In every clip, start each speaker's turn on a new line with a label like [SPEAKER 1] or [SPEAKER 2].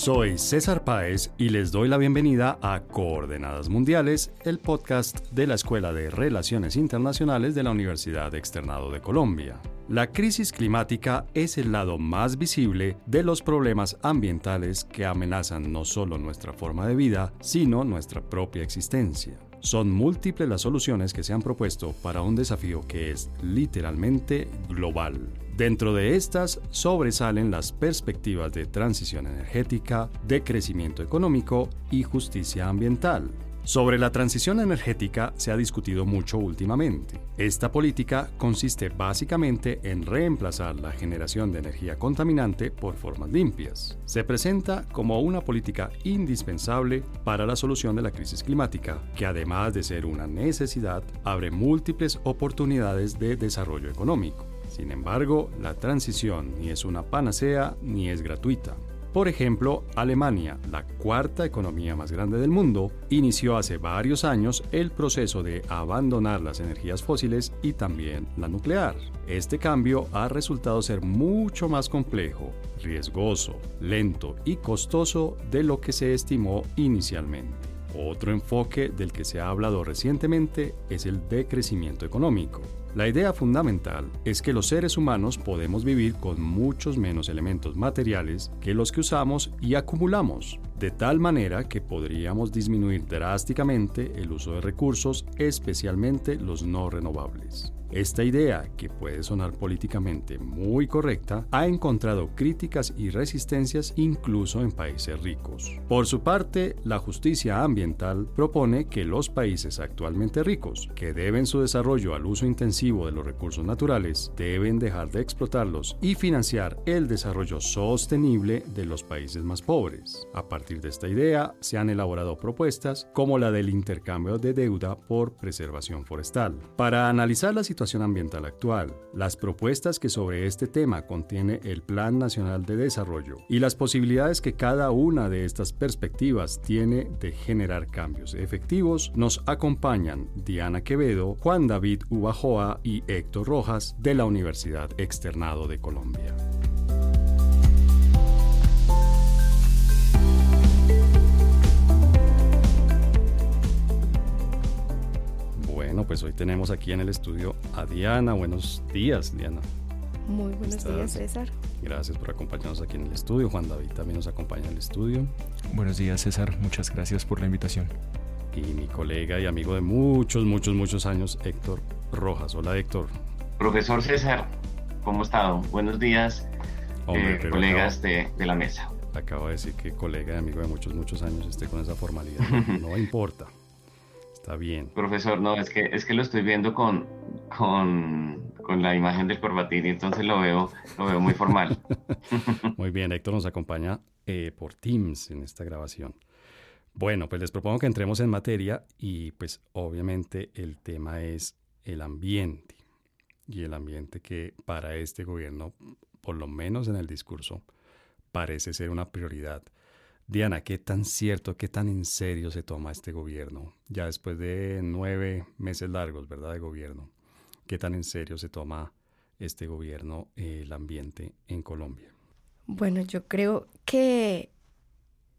[SPEAKER 1] Soy César Páez y les doy la bienvenida a Coordenadas Mundiales, el podcast de la Escuela de Relaciones Internacionales de la Universidad Externado de Colombia. La crisis climática es el lado más visible de los problemas ambientales que amenazan no solo nuestra forma de vida, sino nuestra propia existencia. Son múltiples las soluciones que se han propuesto para un desafío que es literalmente global. Dentro de estas sobresalen las perspectivas de transición energética, de crecimiento económico y justicia ambiental. Sobre la transición energética se ha discutido mucho últimamente. Esta política consiste básicamente en reemplazar la generación de energía contaminante por formas limpias. Se presenta como una política indispensable para la solución de la crisis climática, que además de ser una necesidad, abre múltiples oportunidades de desarrollo económico. Sin embargo, la transición ni es una panacea ni es gratuita. Por ejemplo, Alemania, la cuarta economía más grande del mundo, inició hace varios años el proceso de abandonar las energías fósiles y también la nuclear. Este cambio ha resultado ser mucho más complejo, riesgoso, lento y costoso de lo que se estimó inicialmente. Otro enfoque del que se ha hablado recientemente es el decrecimiento económico. La idea fundamental es que los seres humanos podemos vivir con muchos menos elementos materiales que los que usamos y acumulamos, de tal manera que podríamos disminuir drásticamente el uso de recursos, especialmente los no renovables. Esta idea, que puede sonar políticamente muy correcta, ha encontrado críticas y resistencias incluso en países ricos. Por su parte, la justicia ambiental propone que los países actualmente ricos, que deben su desarrollo al uso intensivo de los recursos naturales, deben dejar de explotarlos y financiar el desarrollo sostenible de los países más pobres. A de esta idea, se han elaborado propuestas como la del intercambio de deuda por preservación forestal. Para analizar la situación ambiental actual, las propuestas que sobre este tema contiene el Plan Nacional de Desarrollo y las posibilidades que cada una de estas perspectivas tiene de generar cambios efectivos, nos acompañan Diana Quevedo, Juan David Ubajoa y Héctor Rojas de la Universidad Externado de Colombia. Pues hoy tenemos aquí en el estudio a Diana. Buenos días, Diana.
[SPEAKER 2] Muy buenos días, César.
[SPEAKER 1] Gracias por acompañarnos aquí en el estudio. Juan David también nos acompaña en el estudio.
[SPEAKER 3] Buenos días, César. Muchas gracias por la invitación.
[SPEAKER 1] Y mi colega y amigo de muchos, muchos, muchos años, Héctor Rojas. Hola, Héctor.
[SPEAKER 4] Profesor César, ¿cómo estado? Buenos días, eh, colegas de, de la mesa.
[SPEAKER 1] Acabo de decir que colega y amigo de muchos, muchos años esté con esa formalidad. no importa. Está bien.
[SPEAKER 4] Profesor, no, es que, es que lo estoy viendo con, con, con la imagen del corbatín y entonces lo veo, lo veo muy formal.
[SPEAKER 1] muy bien, Héctor nos acompaña eh, por Teams en esta grabación. Bueno, pues les propongo que entremos en materia y pues obviamente el tema es el ambiente y el ambiente que para este gobierno, por lo menos en el discurso, parece ser una prioridad. Diana, ¿qué tan cierto, qué tan en serio se toma este gobierno? Ya después de nueve meses largos, ¿verdad?, de gobierno. ¿Qué tan en serio se toma este gobierno el ambiente en Colombia?
[SPEAKER 2] Bueno, yo creo que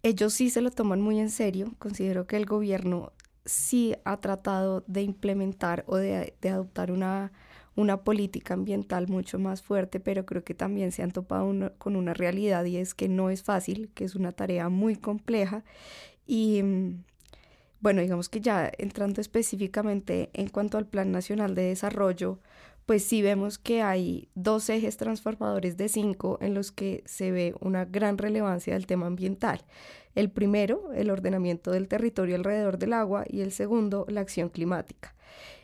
[SPEAKER 2] ellos sí se lo toman muy en serio. Considero que el gobierno sí ha tratado de implementar o de, de adoptar una una política ambiental mucho más fuerte, pero creo que también se han topado con una realidad y es que no es fácil, que es una tarea muy compleja y mm, bueno, digamos que ya entrando específicamente en cuanto al Plan Nacional de Desarrollo, pues sí vemos que hay dos ejes transformadores de cinco en los que se ve una gran relevancia del tema ambiental. El primero, el ordenamiento del territorio alrededor del agua y el segundo, la acción climática.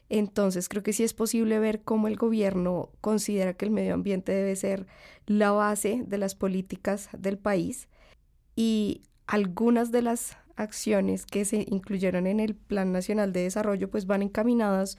[SPEAKER 2] Entonces creo que sí es posible ver cómo el gobierno considera que el medio ambiente debe ser la base de las políticas del país y algunas de las acciones que se incluyeron en el Plan Nacional de Desarrollo pues van encaminadas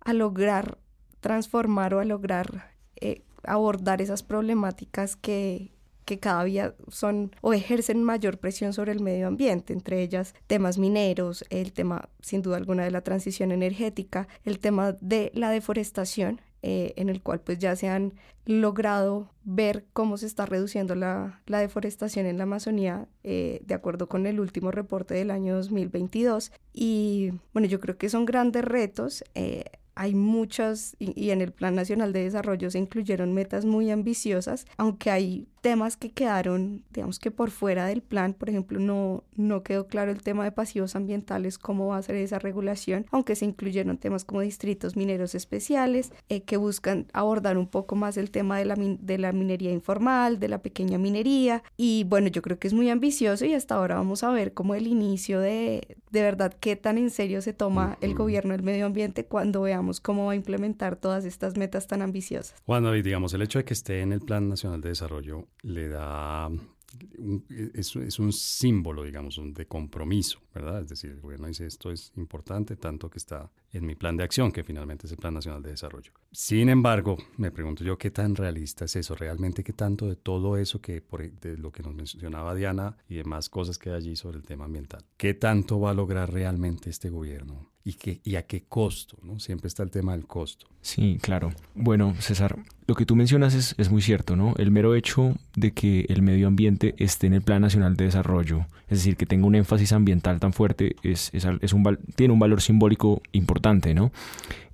[SPEAKER 2] a lograr transformar o a lograr eh, abordar esas problemáticas que, que cada día son o ejercen mayor presión sobre el medio ambiente, entre ellas temas mineros, el tema sin duda alguna de la transición energética, el tema de la deforestación eh, en el cual pues ya se han logrado ver cómo se está reduciendo la, deforestación en la Amazonía eh, de acuerdo con el último reporte del año 2022. Y bueno, yo creo que son grandes retos. Eh, hay muchas, y, en el Plan Nacional de Desarrollo se incluyeron metas muy ambiciosas, aunque hay temas que quedaron, digamos que por fuera del plan, por ejemplo, no, no quedó claro el tema de pasivos ambientales, cómo va a ser esa regulación, aunque se incluyeron temas como distritos mineros especiales, eh, que buscan abordar un poco más el tema de la, de la minería informal, de la pequeña minería, y bueno, yo creo que es muy ambicioso y hasta ahora vamos a ver como el inicio de, de verdad, qué tan en serio se toma el gobierno del medio ambiente cuando veamos cómo va a implementar todas estas metas tan ambiciosas.
[SPEAKER 1] Bueno, y digamos, el hecho de que esté en el Plan Nacional de Desarrollo le da es, es, un símbolo, digamos, de compromiso, ¿verdad? Es decir, el gobierno dice esto es importante, tanto que está en mi plan de acción, que finalmente es el Plan Nacional de Desarrollo. Sin embargo, me pregunto yo qué tan realista es eso, realmente qué tanto de todo eso que, por, de lo que nos mencionaba Diana y demás cosas que hay allí sobre el tema ambiental, qué tanto va a lograr realmente este gobierno y, qué, y a qué costo, ¿no? Siempre está el tema del costo.
[SPEAKER 3] Sí, claro. Bueno, César, lo que tú mencionas es, es muy cierto, ¿no? El mero hecho de que el medio ambiente esté en el Plan Nacional de Desarrollo, es decir, que tenga un énfasis ambiental tan fuerte, es, es, es un, tiene un valor simbólico importante, ¿no?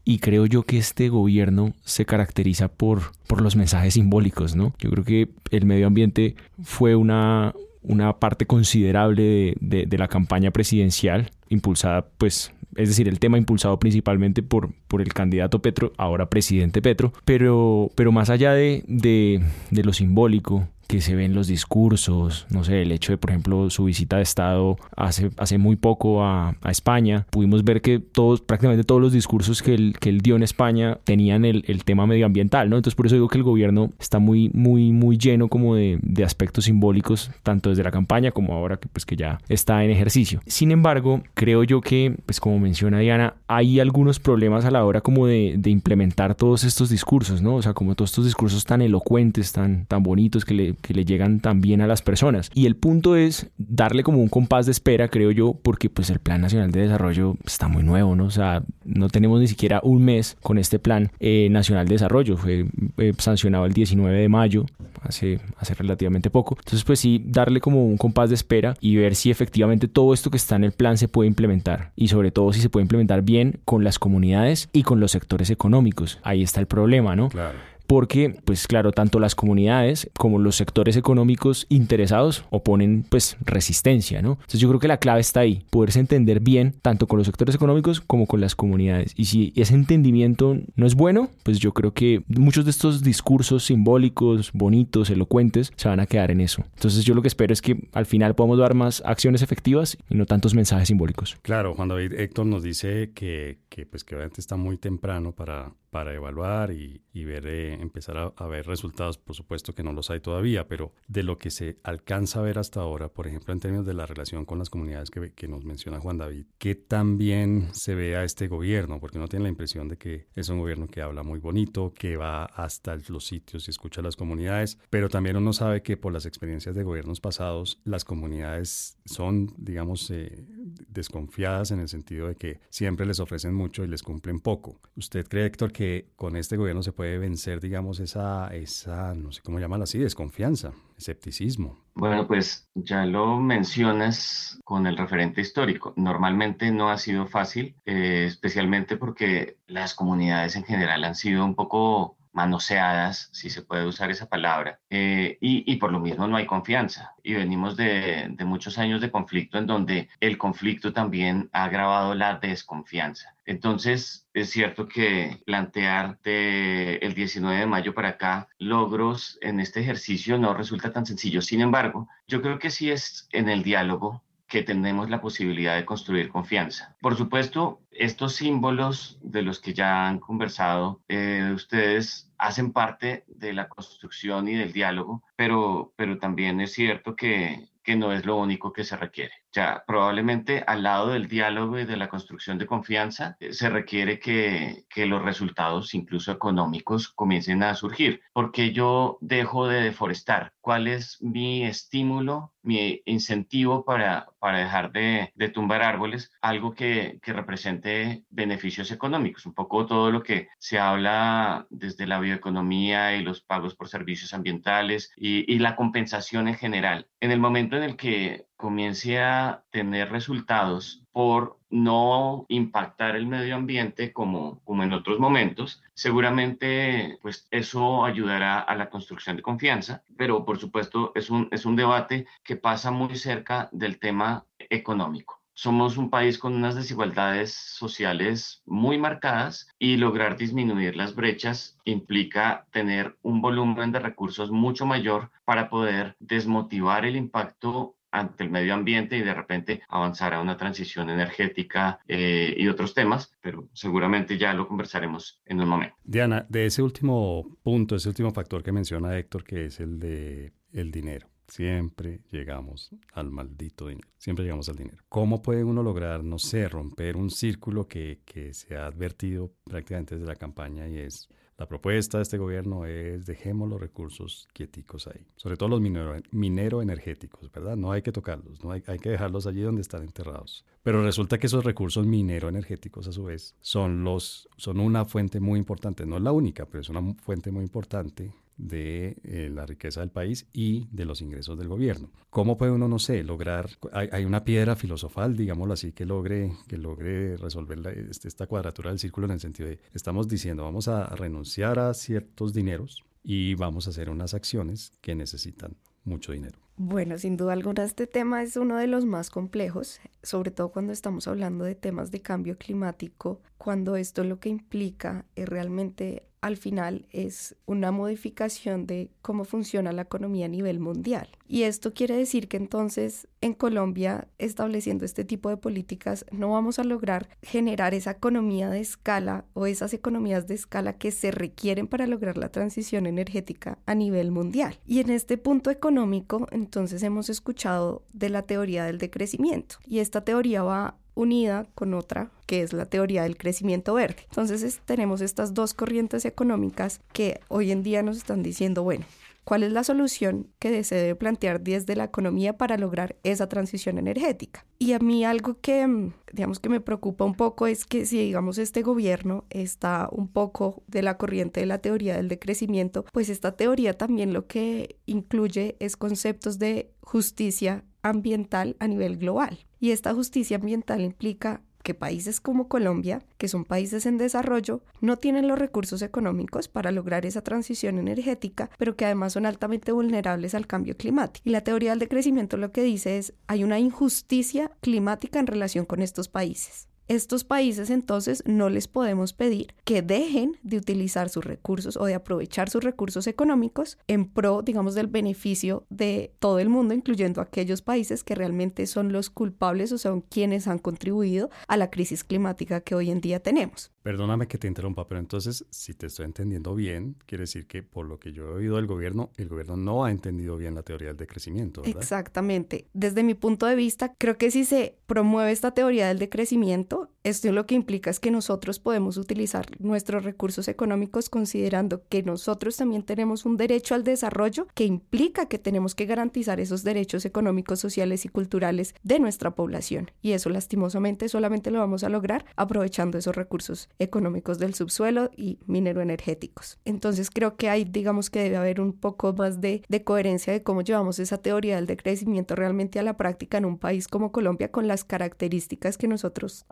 [SPEAKER 3] Y creo yo que este gobierno se caracteriza por, por los mensajes simbólicos, ¿no? Yo creo que el medio ambiente fue una, una parte considerable de, de, la campaña presidencial, impulsada pues es decir, el tema impulsado principalmente por, por el candidato Petro, ahora presidente Petro, pero, pero más allá de, de, de lo simbólico, que se ven los discursos, no sé, el hecho de, por ejemplo, su visita de Estado hace, hace muy poco a, España, pudimos ver que todos, prácticamente todos los discursos que él, que él dio en España tenían el, tema medioambiental, ¿no? Entonces por eso digo que el gobierno está muy, muy, muy lleno como de, aspectos simbólicos, tanto desde la campaña como ahora que, pues, que ya está en ejercicio. Sin embargo, creo yo que, pues como menciona Diana, hay algunos problemas a la hora como de, implementar todos estos discursos, ¿no? O sea, como todos estos discursos tan elocuentes, tan, tan bonitos que le que le llegan también a las personas. Y el punto es darle como un compás de espera, creo yo, porque pues el Plan Nacional de Desarrollo está muy nuevo, ¿no? O sea, no tenemos ni siquiera un mes con este Plan eh, Nacional de Desarrollo. Fue eh, sancionado el 19 de mayo, hace, hace relativamente poco. Entonces, pues sí, darle como un compás de espera y ver si efectivamente todo esto que está en el plan se puede implementar. Y sobre todo si se puede implementar bien con las comunidades y con los sectores económicos. Ahí está el problema, ¿no?
[SPEAKER 1] Claro
[SPEAKER 3] porque, pues claro, tanto las comunidades como los sectores económicos interesados oponen pues resistencia, ¿no? Entonces yo creo que la clave está ahí, poderse entender bien tanto con los sectores económicos como con las comunidades. Y si ese entendimiento no es bueno, pues yo creo que muchos de estos discursos simbólicos, bonitos, elocuentes, se van a quedar en eso. Entonces yo lo que espero es que al final podamos dar más acciones efectivas y no tantos mensajes simbólicos.
[SPEAKER 1] Claro, Juan David Héctor nos dice que, que pues que obviamente está muy temprano para para evaluar y, ver, eh, empezar a, ver resultados. Por supuesto que no los hay todavía, pero de lo que se alcanza a ver hasta ahora, por ejemplo, en términos de la relación con las comunidades que, que nos menciona Juan David, ¿qué tan bien se ve a este gobierno? Porque uno tiene la impresión de que es un gobierno que habla muy bonito, que va hasta los sitios y escucha a las comunidades, pero también uno sabe que por las experiencias de gobiernos pasados, las comunidades son, digamos, eh, desconfiadas en el sentido de que siempre les ofrecen mucho y les cumplen poco. ¿Usted cree, Héctor, que con este gobierno se puede vencer, digamos, esa, esa no sé cómo llamarla así, desconfianza, escepticismo.
[SPEAKER 4] Bueno, pues ya lo mencionas con el referente histórico. Normalmente no ha sido fácil, eh, especialmente porque las comunidades en general han sido un poco manoseadas, si se puede usar esa palabra, eh, y, por lo mismo no hay confianza. Y venimos de, muchos años de conflicto en donde el conflicto también ha agravado la desconfianza. Entonces, es cierto que plantear de el 19 de mayo para acá logros en este ejercicio no resulta tan sencillo. Sin embargo, yo creo que sí es en el diálogo que tenemos la posibilidad de construir confianza. Por supuesto, estos símbolos de los que ya han conversado, eh, ustedes hacen parte de la construcción y del diálogo, pero, pero también es cierto que, que no es lo único que se requiere. Ya, probablemente al lado del diálogo y de la construcción de confianza, eh, se requiere que, los resultados, incluso económicos, comiencen a surgir. Porque yo dejo de deforestar? ¿Cuál es mi estímulo, mi incentivo para, para dejar de, de tumbar árboles? Algo que, que represente beneficios económicos. Un poco todo lo que se habla desde la bioeconomía y los pagos por servicios ambientales y, y la compensación en general. En el momento en el que comience a tener resultados por no impactar el medio ambiente como, como en otros momentos, seguramente pues eso ayudará a la construcción de confianza, pero por supuesto es un, es un debate que pasa muy cerca del tema económico somos un país con unas desigualdades sociales muy marcadas y lograr disminuir las brechas implica tener un volumen de recursos mucho mayor para poder desmotivar el impacto ante el medio ambiente y de repente avanzar a una transición energética eh, y otros temas, pero seguramente ya lo conversaremos en un momento.
[SPEAKER 1] Diana, de ese último punto, ese último factor que menciona Héctor, que es el de el dinero. Siempre llegamos al maldito dinero, siempre llegamos al dinero. ¿Cómo puede uno lograr, no sé, romper un círculo que, que se ha advertido prácticamente desde la campaña y es la propuesta de este gobierno es dejemos los recursos quieticos ahí, sobre todo los minero, minero energéticos, ¿verdad? No hay que tocarlos, no hay, hay, que dejarlos allí donde están enterrados. Pero resulta que esos recursos minero energéticos a su vez son, los, son una fuente muy importante, no es la única, pero es una fuente muy importante de eh, la riqueza del país y de los ingresos del gobierno. ¿Cómo puede uno, no sé, lograr, hay, una piedra filosofal, digámoslo así, que logre, que logre resolver este, esta cuadratura del círculo en el sentido de, estamos diciendo, vamos a renunciar a ciertos dineros y vamos a hacer unas acciones que necesitan mucho dinero.
[SPEAKER 2] Bueno, sin duda alguna este tema es uno de los más complejos, sobre todo cuando estamos hablando de temas de cambio climático, cuando esto lo que implica es realmente al final es una modificación de cómo funciona la economía a nivel mundial. Y esto quiere decir que entonces en Colombia, estableciendo este tipo de políticas, no vamos a lograr generar esa economía de escala o esas economías de escala que se requieren para lograr la transición energética a nivel mundial. Y en este punto económico, entonces hemos escuchado de la teoría del decrecimiento. Y esta teoría va unida con otra que es la teoría del crecimiento verde. Entonces tenemos estas dos corrientes económicas que hoy en día nos están diciendo, bueno, ¿cuál es la solución que se debe plantear desde la economía para lograr esa transición energética? Y a mí algo que, mm, digamos, que me preocupa un poco es que si, digamos, este gobierno está un poco de la corriente de la teoría del decrecimiento, pues esta teoría también lo que incluye es conceptos de justicia ambiental a nivel global. Y esta justicia ambiental implica que países como Colombia, que son países en desarrollo, no tienen los recursos económicos para lograr esa transición energética, pero que además son altamente vulnerables al cambio climático. Y la teoría del decrecimiento lo que dice es hay una injusticia climática en relación con estos países. Estos países entonces no les podemos pedir que dejen de utilizar sus recursos o de aprovechar sus recursos económicos en pro, digamos, del beneficio de todo el mundo, incluyendo aquellos países que realmente son los culpables o son quienes han contribuido a la crisis climática que hoy en día tenemos.
[SPEAKER 1] Perdóname que te interrumpa, pero entonces, si te estoy entendiendo bien, quiere decir que por lo que yo he oído del gobierno, el gobierno no ha entendido bien la teoría del decrecimiento. ¿verdad?
[SPEAKER 2] Exactamente. Desde mi punto de vista, creo que si se promueve esta teoría del decrecimiento, thought esto lo que implica es que nosotros podemos utilizar nuestros recursos económicos considerando que nosotros también tenemos un derecho al desarrollo que implica que tenemos que garantizar esos derechos económicos, sociales y culturales de nuestra población. Y eso lastimosamente solamente lo vamos a lograr aprovechando esos recursos económicos del subsuelo y minero energéticos. Entonces creo que hay, digamos que debe haber un poco más de, de coherencia de cómo llevamos esa teoría del decrecimiento realmente a la práctica en un país como Colombia con las características que nosotros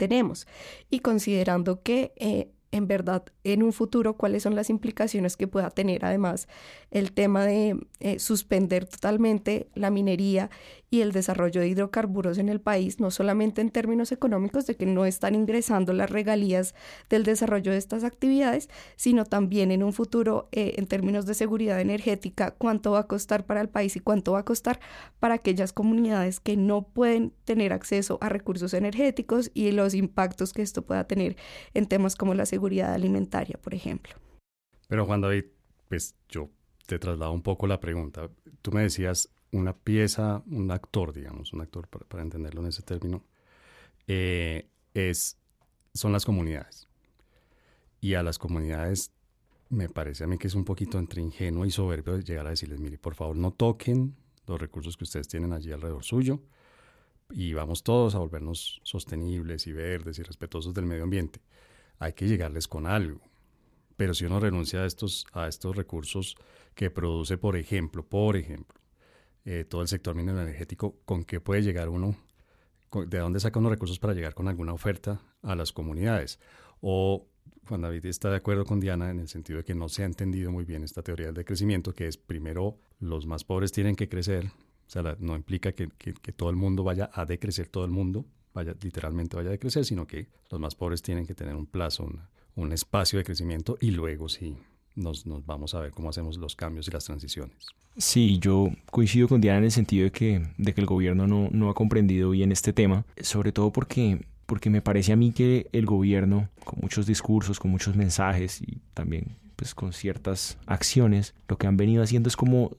[SPEAKER 2] tenemos. Y considerando que eh, en verdad en un futuro cuáles son las implicaciones que pueda tener además el tema de eh, suspender totalmente la minería y el desarrollo de hidrocarburos en el país, no solamente en términos económicos de que no están ingresando las regalías del desarrollo de estas actividades, sino también en un futuro eh, en términos de seguridad energética, cuánto va a costar para el país y cuánto va a costar para aquellas comunidades que no pueden tener acceso a recursos energéticos y los impactos que esto pueda tener en temas como la seguridad alimentaria, por ejemplo.
[SPEAKER 1] Pero Juan David, pues yo te traslado un poco la pregunta. Tú me decías, una pieza, un actor, digamos, un actor para, entenderlo en ese término, eh, es, son las comunidades. Y a las comunidades me parece a mí que es un poquito entre ingenuo y soberbio llegar a decirles, mire, por favor no toquen los recursos que ustedes tienen allí alrededor suyo y vamos todos a volvernos sostenibles y verdes y respetuosos del medio ambiente. Hay que llegarles con algo. Pero si uno renuncia a estos, a estos recursos que produce, por ejemplo, por ejemplo, eh, todo el sector minero energético, ¿con qué puede llegar uno? ¿De dónde saca unos recursos para llegar con alguna oferta a las comunidades? O Juan David está de acuerdo con Diana en el sentido de que no se ha entendido muy bien esta teoría del decrecimiento, que es primero los más pobres tienen que crecer, o sea, no implica que, todo el mundo vaya a decrecer, todo el mundo vaya literalmente vaya a decrecer, sino que los más pobres tienen que tener un plazo, un espacio de crecimiento y luego sí nos, vamos a ver cómo hacemos los cambios y las transiciones.
[SPEAKER 3] Sí, yo coincido con Diana en el sentido de que, de que el gobierno no, no ha comprendido bien este tema, sobre todo porque porque me parece a mí que el gobierno, con muchos discursos, con muchos mensajes y también pues con ciertas acciones, lo que han venido haciendo es como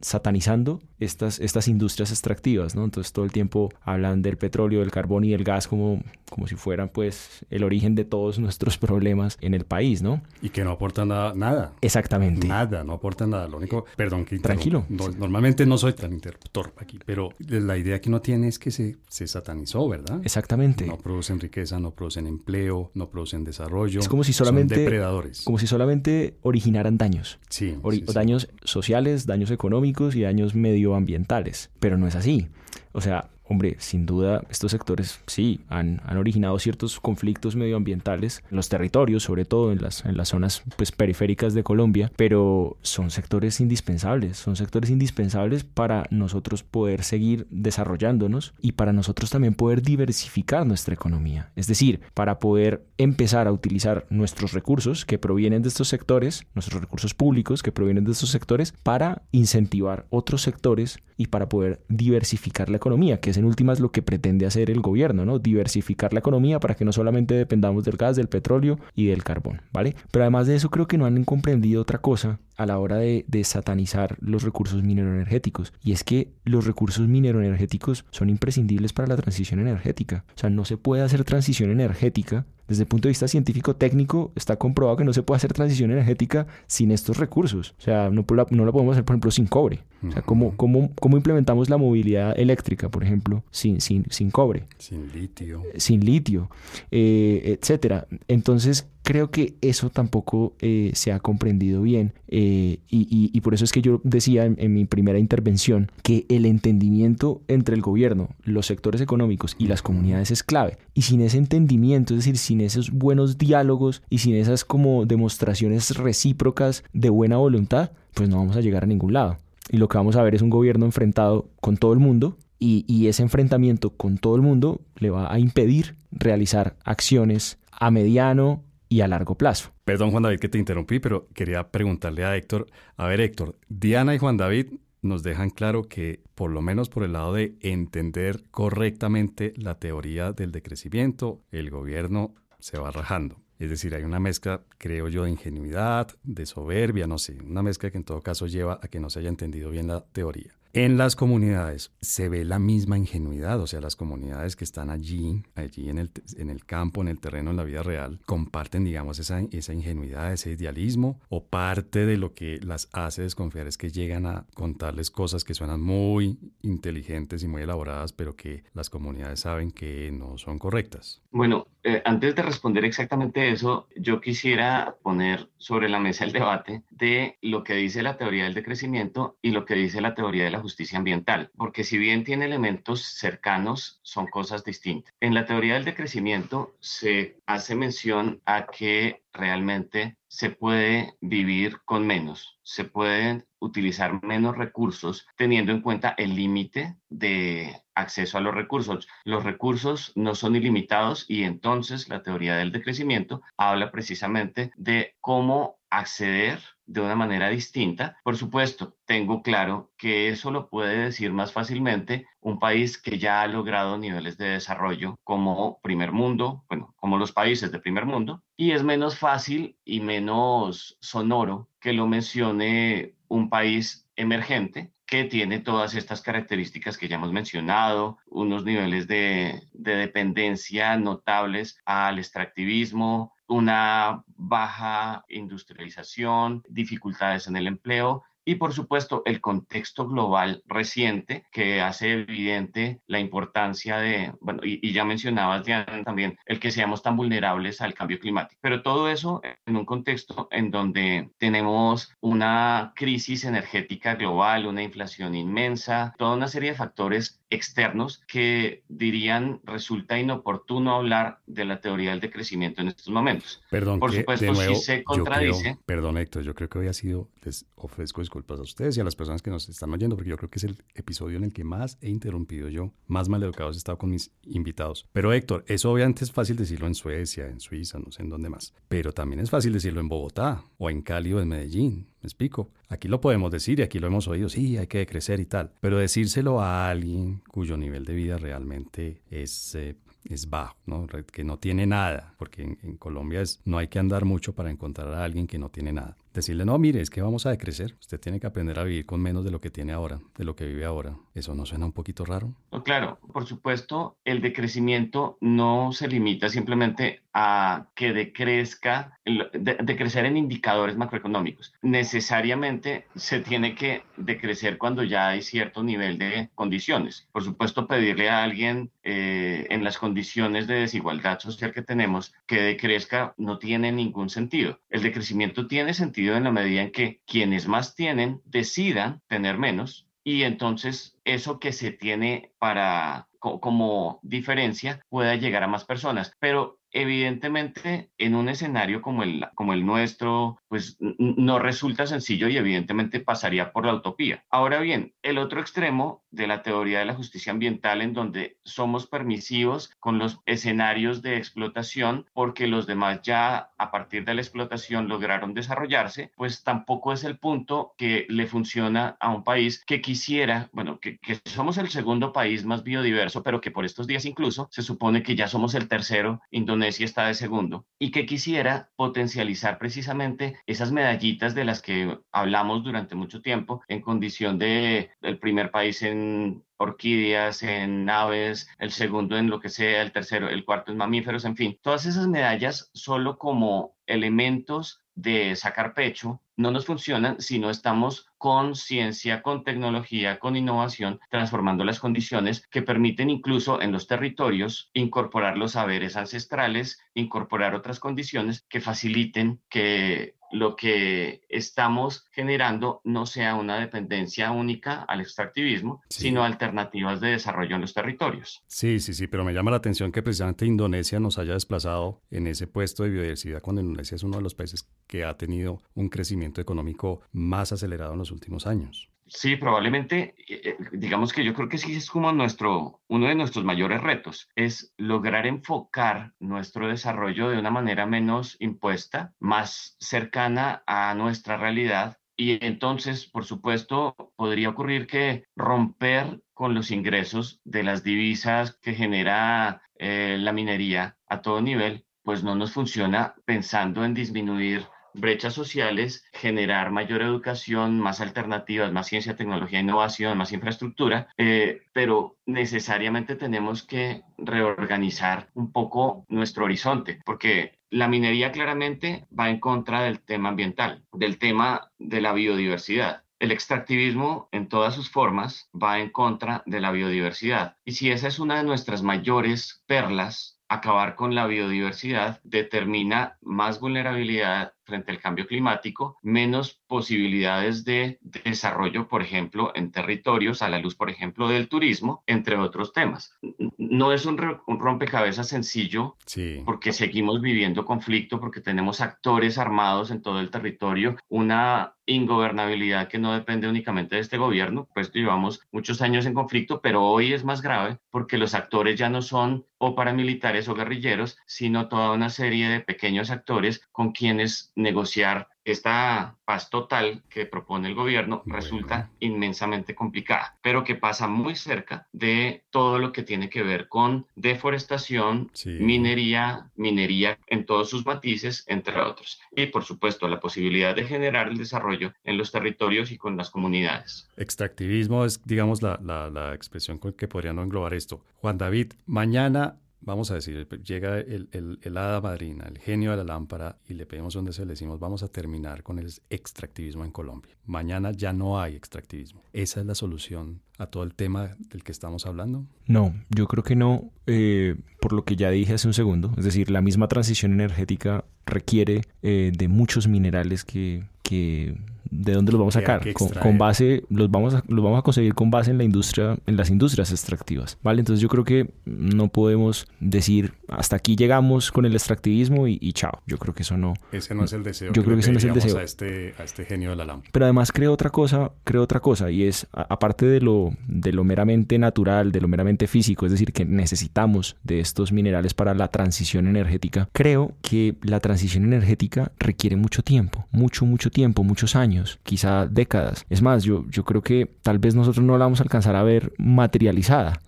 [SPEAKER 3] satanizando estas, estas industrias extractivas, ¿no? Entonces todo el tiempo hablan del petróleo, del carbón y del gas como, como si fueran pues el origen de todos nuestros problemas en el país, ¿no?
[SPEAKER 1] Y que no aportan nada. nada.
[SPEAKER 3] Exactamente.
[SPEAKER 1] Nada, no aportan nada. Lo único, perdón, que
[SPEAKER 3] Tranquilo.
[SPEAKER 1] normalmente no soy tan interruptor aquí, pero la idea que uno tiene es que se, se satanizó, ¿verdad?
[SPEAKER 3] Exactamente.
[SPEAKER 1] No producen riqueza, no producen empleo, no producen desarrollo.
[SPEAKER 3] Es como si solamente...
[SPEAKER 1] Son depredadores.
[SPEAKER 3] Como si solamente originaran daños.
[SPEAKER 1] Sí.
[SPEAKER 3] daños sociales, daños económicos y daños medioambientales. Pero no es así. O sea, Hombre, sin duda, estos sectores sí han, han, originado ciertos conflictos medioambientales en los territorios, sobre todo en las, en las zonas pues, periféricas de Colombia, pero son sectores indispensables, son sectores indispensables para nosotros poder seguir desarrollándonos y para nosotros también poder diversificar nuestra economía. Es decir, para poder empezar a utilizar nuestros recursos que provienen de estos sectores, nuestros recursos públicos que provienen de estos sectores, para incentivar otros sectores y para poder diversificar la economía, que es en últimas lo que pretende hacer el gobierno, ¿no? Diversificar la economía para que no solamente dependamos del gas, del petróleo y del carbón, ¿vale? Pero además de eso creo que no han comprendido otra cosa a la hora de, de satanizar los recursos mineroenergéticos y es que los recursos mineroenergéticos son imprescindibles para la transición energética. O sea, no se puede hacer transición energética desde el punto de vista científico técnico está comprobado que no se puede hacer transición energética sin estos recursos. O sea, no, no la podemos hacer, por ejemplo, sin cobre. O sea, ¿cómo, cómo, cómo implementamos la movilidad eléctrica, por ejemplo, sin, sin, sin cobre?
[SPEAKER 1] Sin litio.
[SPEAKER 3] Sin litio, eh, etcétera. Entonces, creo que eso tampoco eh, se ha comprendido bien eh, y, por eso es que yo decía en, mi primera intervención que el entendimiento entre el gobierno, los sectores económicos y las comunidades es clave y sin ese entendimiento, es decir, sin esos buenos diálogos y sin esas como demostraciones recíprocas de buena voluntad, pues no vamos a llegar a ningún lado. Y lo que vamos a ver es un gobierno enfrentado con todo el mundo y, y ese enfrentamiento con todo el mundo le va a impedir realizar acciones a mediano, y a largo plazo.
[SPEAKER 1] Perdón Juan David que te interrumpí, pero quería preguntarle a Héctor, a ver Héctor, Diana y Juan David nos dejan claro que por lo menos por el lado de entender correctamente la teoría del decrecimiento, el gobierno se va rajando. Es decir, hay una mezcla, creo yo, de ingenuidad, de soberbia, no sé, una mezcla que en todo caso lleva a que no se haya entendido bien la teoría. En las comunidades se ve la misma ingenuidad, o sea, las comunidades que están allí, allí en el, en el campo, en el terreno, en la vida real, comparten, digamos, esa, esa ingenuidad, ese idealismo, o parte de lo que las hace desconfiar es que llegan a contarles cosas que suenan muy inteligentes y muy elaboradas, pero que las comunidades saben que no son correctas.
[SPEAKER 4] Bueno, eh, antes de responder exactamente eso, yo quisiera poner sobre la mesa el debate de lo que dice la teoría del decrecimiento y lo que dice la teoría de la justicia ambiental, porque si bien tiene elementos cercanos, son cosas distintas. En la teoría del decrecimiento se hace mención a que realmente se puede vivir con menos, se pueden utilizar menos recursos teniendo en cuenta el límite de acceso a los recursos. Los recursos no son ilimitados y entonces la teoría del decrecimiento habla precisamente de cómo acceder de una manera distinta. Por supuesto, tengo claro que eso lo puede decir más fácilmente un país que ya ha logrado niveles de desarrollo como primer mundo, bueno, como los países de primer mundo, y es menos fácil y menos sonoro que lo mencione un país emergente que tiene todas estas características que ya hemos mencionado, unos niveles de, de dependencia notables al extractivismo, una baja industrialización, dificultades en el empleo y por supuesto el contexto global reciente que hace evidente la importancia de, bueno, y, ya mencionabas Diana también, el que seamos tan vulnerables al cambio climático. Pero todo eso en un contexto en donde tenemos una crisis energética global, una inflación inmensa, toda una serie de factores externos que dirían resulta inoportuno hablar de la teoría del decrecimiento en estos momentos.
[SPEAKER 1] Perdón, por supuesto, si se contradice. perdón, Héctor, yo creo que hoy ha sido, les ofrezco disculpas a ustedes y a las personas que nos están oyendo, porque yo creo que es el episodio en el que más he interrumpido yo, más maleducados he estado con mis invitados. Pero Héctor, eso obviamente es fácil decirlo en Suecia, en Suiza, no sé en dónde más, pero también es fácil decirlo en Bogotá o en Cali o en Medellín. ¿Me explico? Aquí lo podemos decir y aquí lo hemos oído, sí, hay que crecer y tal, pero decírselo a alguien cuyo nivel de vida realmente es eh, es bajo, ¿no? que no tiene nada, porque en, en, Colombia es, no hay que andar mucho para encontrar a alguien que no tiene nada decirle, no, mire, es que vamos a decrecer, usted tiene que aprender a vivir con menos de lo que tiene ahora, de lo que vive ahora. ¿Eso no suena un poquito raro?
[SPEAKER 4] claro, por supuesto, el decrecimiento no se limita simplemente a que decrezca, decrecer en indicadores macroeconómicos. Necesariamente se tiene que decrecer cuando ya hay cierto nivel de condiciones. Por supuesto, pedirle a alguien eh, en las condiciones de desigualdad social que tenemos que decrezca no tiene ningún sentido. El decrecimiento tiene sentido en la medida en que quienes más tienen decidan tener menos y entonces eso que se tiene para como diferencia pueda llegar a más personas. Pero evidentemente en un escenario como el, como el nuestro, pues no resulta sencillo y evidentemente pasaría por la utopía. Ahora bien, el otro extremo de la teoría de la justicia ambiental en donde somos permisivos con los escenarios de explotación porque los demás ya a partir de la explotación lograron desarrollarse, pues tampoco es el punto que le funciona a un país que quisiera, bueno, que, que somos el segundo país más biodiverso, pero que por estos días incluso se supone que ya somos el tercero, Indonesia está de segundo, y que quisiera potencializar precisamente esas medallitas de las que hablamos durante mucho tiempo en condición de el primer país en orquídeas, en aves, el segundo en lo que sea, el tercero, el cuarto en mamíferos, en fin, todas esas medallas solo como elementos de sacar pecho no nos funcionan si no estamos con ciencia, con tecnología, con innovación, transformando las condiciones que permiten incluso en los territorios incorporar los saberes ancestrales, incorporar otras condiciones que faciliten que lo que estamos generando no sea una dependencia única al extractivismo, sino alternativas de desarrollo en los territorios.
[SPEAKER 1] Sí, sí, sí, pero me llama la atención que precisamente Indonesia nos haya desplazado en ese puesto de biodiversidad cuando Indonesia es uno de los países que ha tenido un crecimiento económico más acelerado en los últimos años.
[SPEAKER 4] Sí, probablemente, eh, eh, digamos que yo creo que sí es como nuestro, uno de nuestros mayores retos, es lograr enfocar nuestro desarrollo de una manera menos impuesta, más cercana a nuestra realidad. Y entonces, por supuesto, podría ocurrir que romper con los ingresos de las divisas que genera eh, la minería a todo nivel, pues no nos funciona pensando en disminuir brechas sociales, generar mayor educación, más alternativas, más ciencia, tecnología, innovación, más infraestructura, eh, pero necesariamente tenemos que reorganizar un poco nuestro horizonte, porque la minería claramente va en contra del tema ambiental, del tema de la biodiversidad. El extractivismo en todas sus formas va en contra de la biodiversidad. Y si esa es una de nuestras mayores perlas, acabar con la biodiversidad determina más vulnerabilidad frente al cambio climático, menos posibilidades de desarrollo, por ejemplo, en territorios a la luz, por ejemplo, del turismo, entre otros temas. No es un, rompecabezas sencillo porque seguimos viviendo conflicto, porque tenemos actores armados en todo el territorio, una ingobernabilidad que no depende únicamente de este gobierno, pues llevamos muchos años en conflicto, pero hoy es más grave porque los actores ya no son o paramilitares o guerrilleros, sino toda una serie de pequeños actores con quienes negociar esta paz total que propone el gobierno resulta inmensamente complicada, pero que pasa muy cerca de todo lo que tiene que ver con deforestación, minería, minería en todos sus matices, entre otros. Y por supuesto, la posibilidad de generar el desarrollo en los territorios y con las comunidades.
[SPEAKER 1] Extractivismo es, digamos, la, la, la expresión con que podrían englobar esto. Juan David, mañana vamos a decir, llega el, el, hada madrina, el genio de la lámpara, y le pedimos un deseo, le decimos, vamos a terminar con el extractivismo en Colombia. Mañana ya no hay extractivismo. ¿Esa es la solución a todo el tema del que estamos hablando?
[SPEAKER 3] No, yo creo que no, eh, por lo que ya dije hace un segundo. Es decir, la misma transición energética requiere eh, de muchos minerales que, que ¿de dónde los vamos a sacar? Con, base, los vamos a, los vamos a conseguir con base en la industria, en las industrias extractivas, ¿vale? Entonces yo creo que no podemos decir hasta aquí llegamos con el extractivismo y, chao. Yo creo que eso no.
[SPEAKER 1] Ese no es el deseo.
[SPEAKER 3] Yo creo que ese no es el deseo.
[SPEAKER 1] A este, a este genio de la lámpara.
[SPEAKER 3] Pero además creo otra cosa, creo otra cosa y es aparte de lo, de lo meramente natural, de lo meramente físico, es decir, que necesitamos de estos minerales para la transición energética. Creo que la transición energética requiere mucho tiempo, mucho, mucho tiempo, muchos años quizá décadas. Es más, yo, yo creo que tal vez nosotros no la vamos a alcanzar a ver materializada.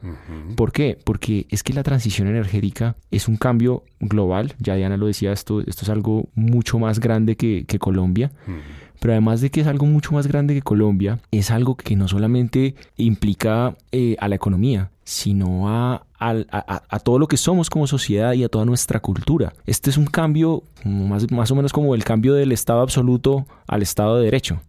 [SPEAKER 3] ¿Por qué? Porque es que la transición energética es un cambio global, ya Diana lo decía, esto, esto es algo mucho más grande que, Colombia. Pero además de que es algo mucho más grande que Colombia, es algo que no solamente implica eh, a la economía, sino a, a, todo lo que somos como sociedad y a toda nuestra cultura. Este es un cambio más, más o menos como el cambio del Estado absoluto al Estado de Derecho.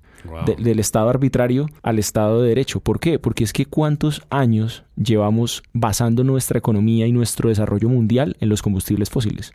[SPEAKER 3] del Estado arbitrario al Estado de Derecho. ¿Por qué? Porque es que cuántos años llevamos basando nuestra economía y nuestro desarrollo mundial en los combustibles fósiles.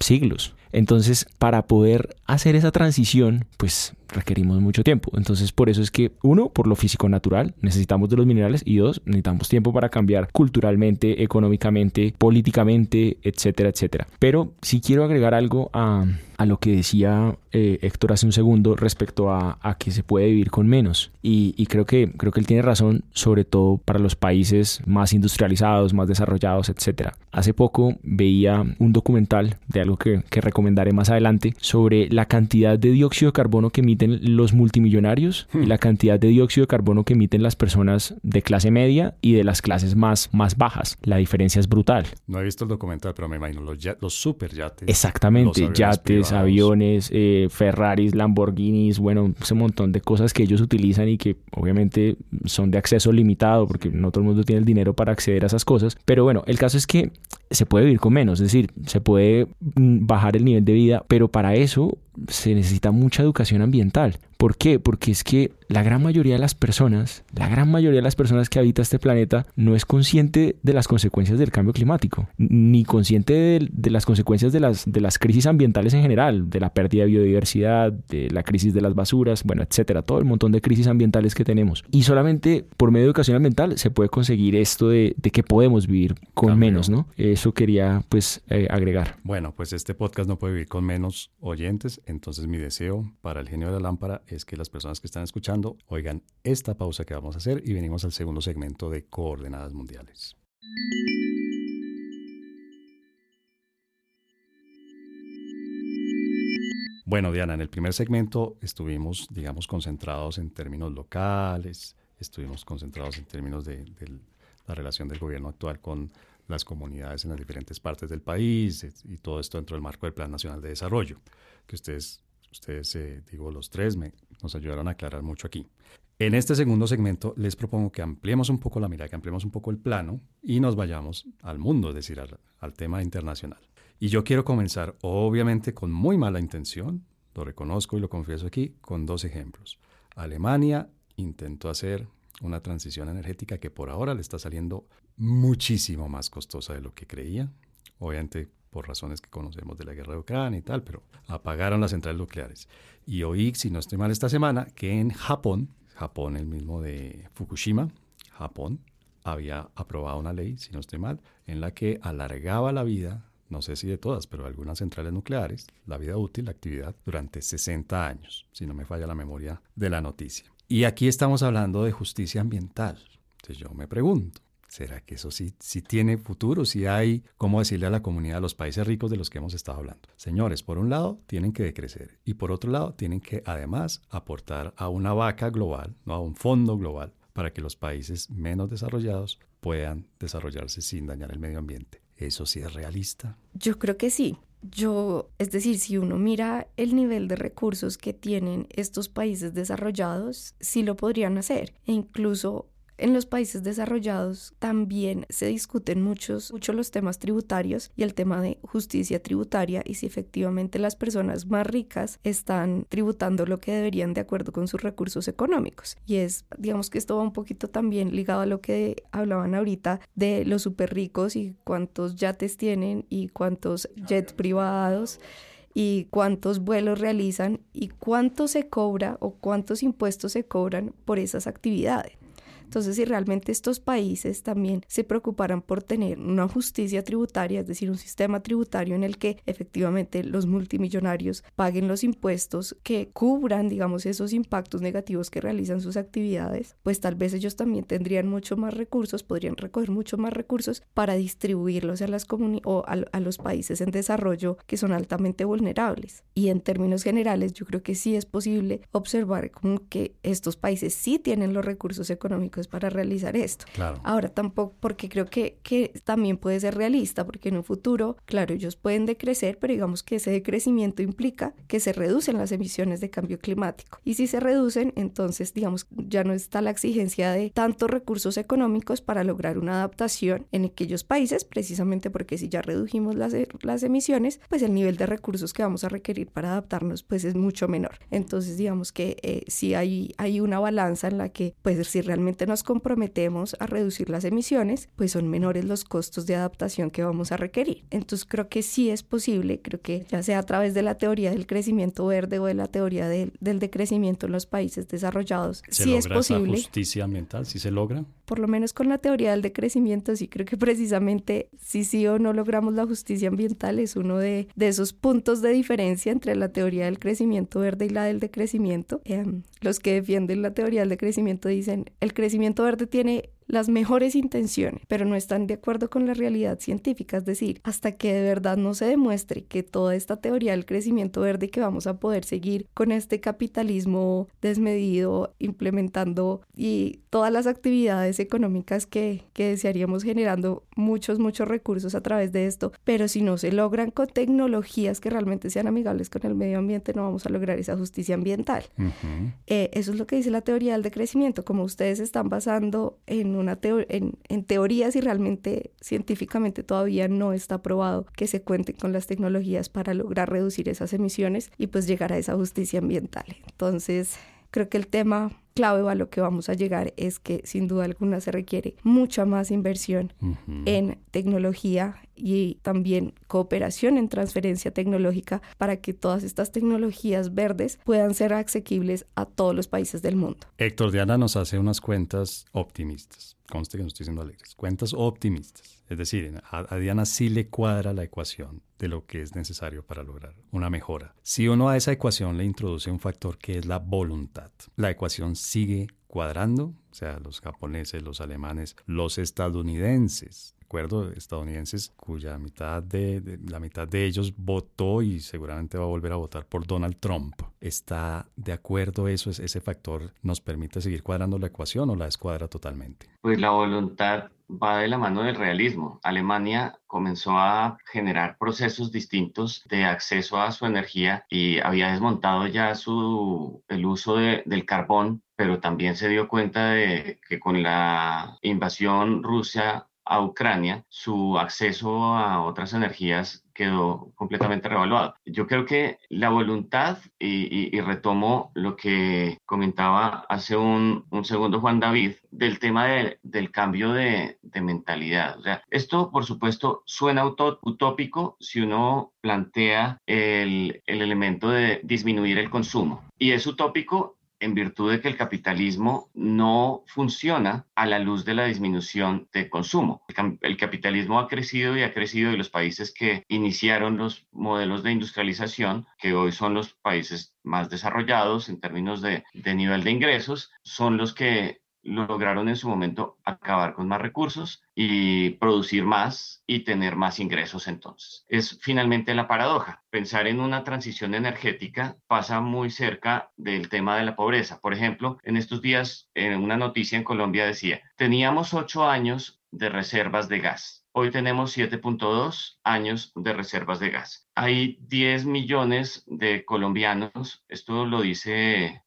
[SPEAKER 3] Siglos. Entonces, para poder hacer esa transición, pues requerimos mucho tiempo. Entonces, por eso es que, uno, por lo físico natural, necesitamos de los minerales y dos, necesitamos tiempo para cambiar culturalmente, económicamente, políticamente, etcétera, etcétera. Pero si quiero agregar algo a, a lo que decía eh, Héctor hace un segundo respecto a, a, que se puede vivir con menos. Y, y, creo, que, creo que él tiene razón, sobre todo para los países más industrializados, más desarrollados, etcétera. Hace poco veía un documental de algo que, que recomendaré más adelante sobre la cantidad de dióxido de carbono que emite los multimillonarios y la cantidad de dióxido de carbono que emiten las personas de clase media y de las clases más, más bajas. La diferencia es brutal.
[SPEAKER 1] No he visto el documental, pero me imagino los, los super yates.
[SPEAKER 3] Exactamente, yates, aviones, eh, Ferraris, Lamborghinis, bueno, ese montón de cosas que ellos utilizan y que obviamente son de acceso limitado porque no todo el mundo tiene el dinero para acceder a esas cosas. Pero bueno, el caso es que se puede vivir con menos, es decir, se puede mm, bajar el nivel de vida, pero para eso se necesita mucha educación ambiental. ¿Por qué? Porque es que la gran mayoría de las personas, la gran mayoría de las personas que habitan este planeta no es consciente de las consecuencias del cambio climático, ni consciente de, las consecuencias de las, de las crisis ambientales en general, de la pérdida de biodiversidad, de la crisis de las basuras, bueno, etcétera, todo el montón de crisis ambientales que tenemos. Y solamente por medio de educación ambiental se puede conseguir esto de, que podemos vivir con menos, ¿no? Eso quería pues eh, agregar.
[SPEAKER 1] Bueno, pues este podcast no puede vivir con menos oyentes, entonces mi deseo para el genio de la lámpara es que las personas que están escuchando oigan esta pausa que vamos a hacer y venimos al segundo segmento de Coordenadas Mundiales. Bueno, Diana, en el primer segmento estuvimos, digamos, concentrados en términos locales, estuvimos concentrados en términos de, la relación del gobierno actual con las comunidades en las diferentes partes del país y todo esto dentro del marco del Plan Nacional de Desarrollo, que ustedes ustedes, eh, digo, los tres, me, nos ayudaron a aclarar mucho aquí. En este segundo segmento les propongo que ampliemos un poco la mirada, que ampliemos un poco el plano y nos vayamos al mundo, es decir, al, tema internacional. Y yo quiero comenzar, obviamente, con muy mala intención, lo reconozco y lo confieso aquí, con dos ejemplos. Alemania intentó hacer una transición energética que por ahora le está saliendo muchísimo más costosa de lo que creía. Obviamente por razones que conocemos de la guerra de Ucrania y tal, pero apagaron las centrales nucleares. Y oí, si no estoy mal esta semana, que en Japón, Japón el mismo de Fukushima, Japón, había aprobado una ley, si no estoy mal, en la que alargaba la vida, no sé si de todas, pero algunas centrales nucleares, la vida útil, la actividad, durante 60 años, si no me falla la memoria de la noticia. Y aquí estamos hablando de justicia ambiental. Entonces yo me pregunto, ¿Será que eso sí, tiene futuro? Si hay, ¿cómo decirle a la comunidad, a los países ricos de los que hemos estado hablando? Señores, por un lado, tienen que decrecer y por otro lado, tienen que además aportar a una vaca global, no a un fondo global, para que los países menos desarrollados puedan desarrollarse sin dañar el medio ambiente. ¿Eso sí es realista?
[SPEAKER 2] Yo creo que sí. Yo, es decir, si uno mira el nivel de recursos que tienen estos países desarrollados, sí lo podrían hacer. E incluso en los países desarrollados también se discuten muchos, mucho los temas tributarios y el tema de justicia tributaria y si efectivamente las personas más ricas están tributando lo que deberían de acuerdo con sus recursos económicos. Y es, digamos que esto va un poquito también ligado a lo que hablaban ahorita de los súper ricos y cuántos yates tienen y cuántos jets privados y cuántos vuelos realizan y cuánto se cobra o cuántos impuestos se cobran por esas actividades. Entonces, si realmente estos países también se preocuparan por tener una justicia tributaria, es decir, un sistema tributario en el que efectivamente los multimillonarios paguen los impuestos que cubran, digamos, esos impactos negativos que realizan sus actividades, pues tal vez ellos también tendrían mucho más recursos, podrían recoger mucho más recursos para distribuirlos a las o a, los países en desarrollo que son altamente vulnerables. Y en términos generales, yo creo que sí es posible observar como que estos países sí tienen los recursos económicos para realizar esto.
[SPEAKER 1] Claro.
[SPEAKER 2] Ahora tampoco, porque creo que, que también puede ser realista, porque en un futuro, claro, ellos pueden decrecer, pero digamos que ese decrecimiento implica que se reducen las emisiones de cambio climático. Y si se reducen, entonces, digamos, ya no está la exigencia de tantos recursos económicos para lograr una adaptación en aquellos países, precisamente porque si ya redujimos las, las emisiones, pues el nivel de recursos que vamos a requerir para adaptarnos, pues es mucho menor. Entonces, digamos que eh, si hay, hay una balanza en la que, pues si realmente nos comprometemos a reducir las emisiones, pues son menores los costos de adaptación que vamos a requerir. Entonces creo que sí es posible, creo que ya sea a través de la teoría del crecimiento verde o de la teoría del, decrecimiento en los países desarrollados,
[SPEAKER 1] ¿Se
[SPEAKER 2] sí
[SPEAKER 1] logra
[SPEAKER 2] es posible.
[SPEAKER 1] Esa justicia ambiental, si se logra.
[SPEAKER 2] Por lo menos con la teoría del decrecimiento, sí creo que precisamente si sí o no logramos la justicia ambiental es uno de, esos puntos de diferencia entre la teoría del crecimiento verde y la del decrecimiento. Em, los que defienden la teoría del decrecimiento dicen el crecimiento Verde tiene las mejores intenciones, pero no están de acuerdo con la realidad científica, es decir, hasta que de verdad no se demuestre que toda esta teoría del crecimiento verde que vamos a poder seguir con este capitalismo desmedido implementando y todas las actividades económicas que, que desearíamos generando muchos, muchos recursos a través de esto, pero si no se logran con tecnologías que realmente sean amigables con el medio ambiente, no vamos a lograr esa justicia ambiental. Eh, eso es lo que dice la teoría del decrecimiento, como ustedes están basando en una en, en teorías y realmente científicamente todavía no está probado que se cuenten con las tecnologías para lograr reducir esas emisiones y pues llegar a esa justicia ambiental. Entonces, creo que el tema clave a lo que vamos a llegar es que sin duda alguna se requiere mucha más inversión en tecnología y también cooperación en transferencia tecnológica para que todas estas tecnologías verdes puedan ser asequibles a todos los países del mundo.
[SPEAKER 1] Héctor Diana nos hace unas cuentas optimistas. Conste que no estoy siendo alegres. Cuentas optimistas. Es decir, a, Diana sí le cuadra la ecuación de lo que es necesario para lograr una mejora. Si uno a esa ecuación le introduce un factor que es la voluntad, la ecuación sigue cuadrando, o sea, los japoneses, los alemanes, los estadounidenses, acuerdo, estadounidenses cuya mitad de, la mitad de ellos votó y seguramente va a volver a votar por Donald Trump. ¿Está de acuerdo eso, ese factor nos permite seguir cuadrando la ecuación o la descuadra totalmente?
[SPEAKER 4] Pues la voluntad va de la mano del realismo. Alemania comenzó a generar procesos distintos de acceso a su energía y había desmontado ya su, el uso del carbón, pero también se dio cuenta de que con la invasión rusa a Ucrania, su acceso a otras energías quedó completamente revaluado. Yo creo que la voluntad, y, retomo lo que comentaba hace un, segundo Juan David, del tema del cambio de, mentalidad. O sea, esto, por supuesto, suena utópico si uno plantea el, el elemento de disminuir el consumo. Y es utópico en virtud de que el capitalismo no funciona a la luz de la disminución de consumo. El, capitalismo ha crecido y ha crecido y los países que iniciaron los modelos de industrialización, que hoy son los países más desarrollados en términos de, nivel de ingresos, son los que lograron en su momento acabar con más recursos y producir más y tener más ingresos entonces. Es finalmente la paradoja. Pensar en una transición energética pasa muy cerca del tema de la pobreza. Por ejemplo, en estos días, en una noticia en Colombia decía, teníamos ocho años de reservas de gas Hoy tenemos 7.2 años de reservas de gas. Hay 10 millones de colombianos, esto lo dice,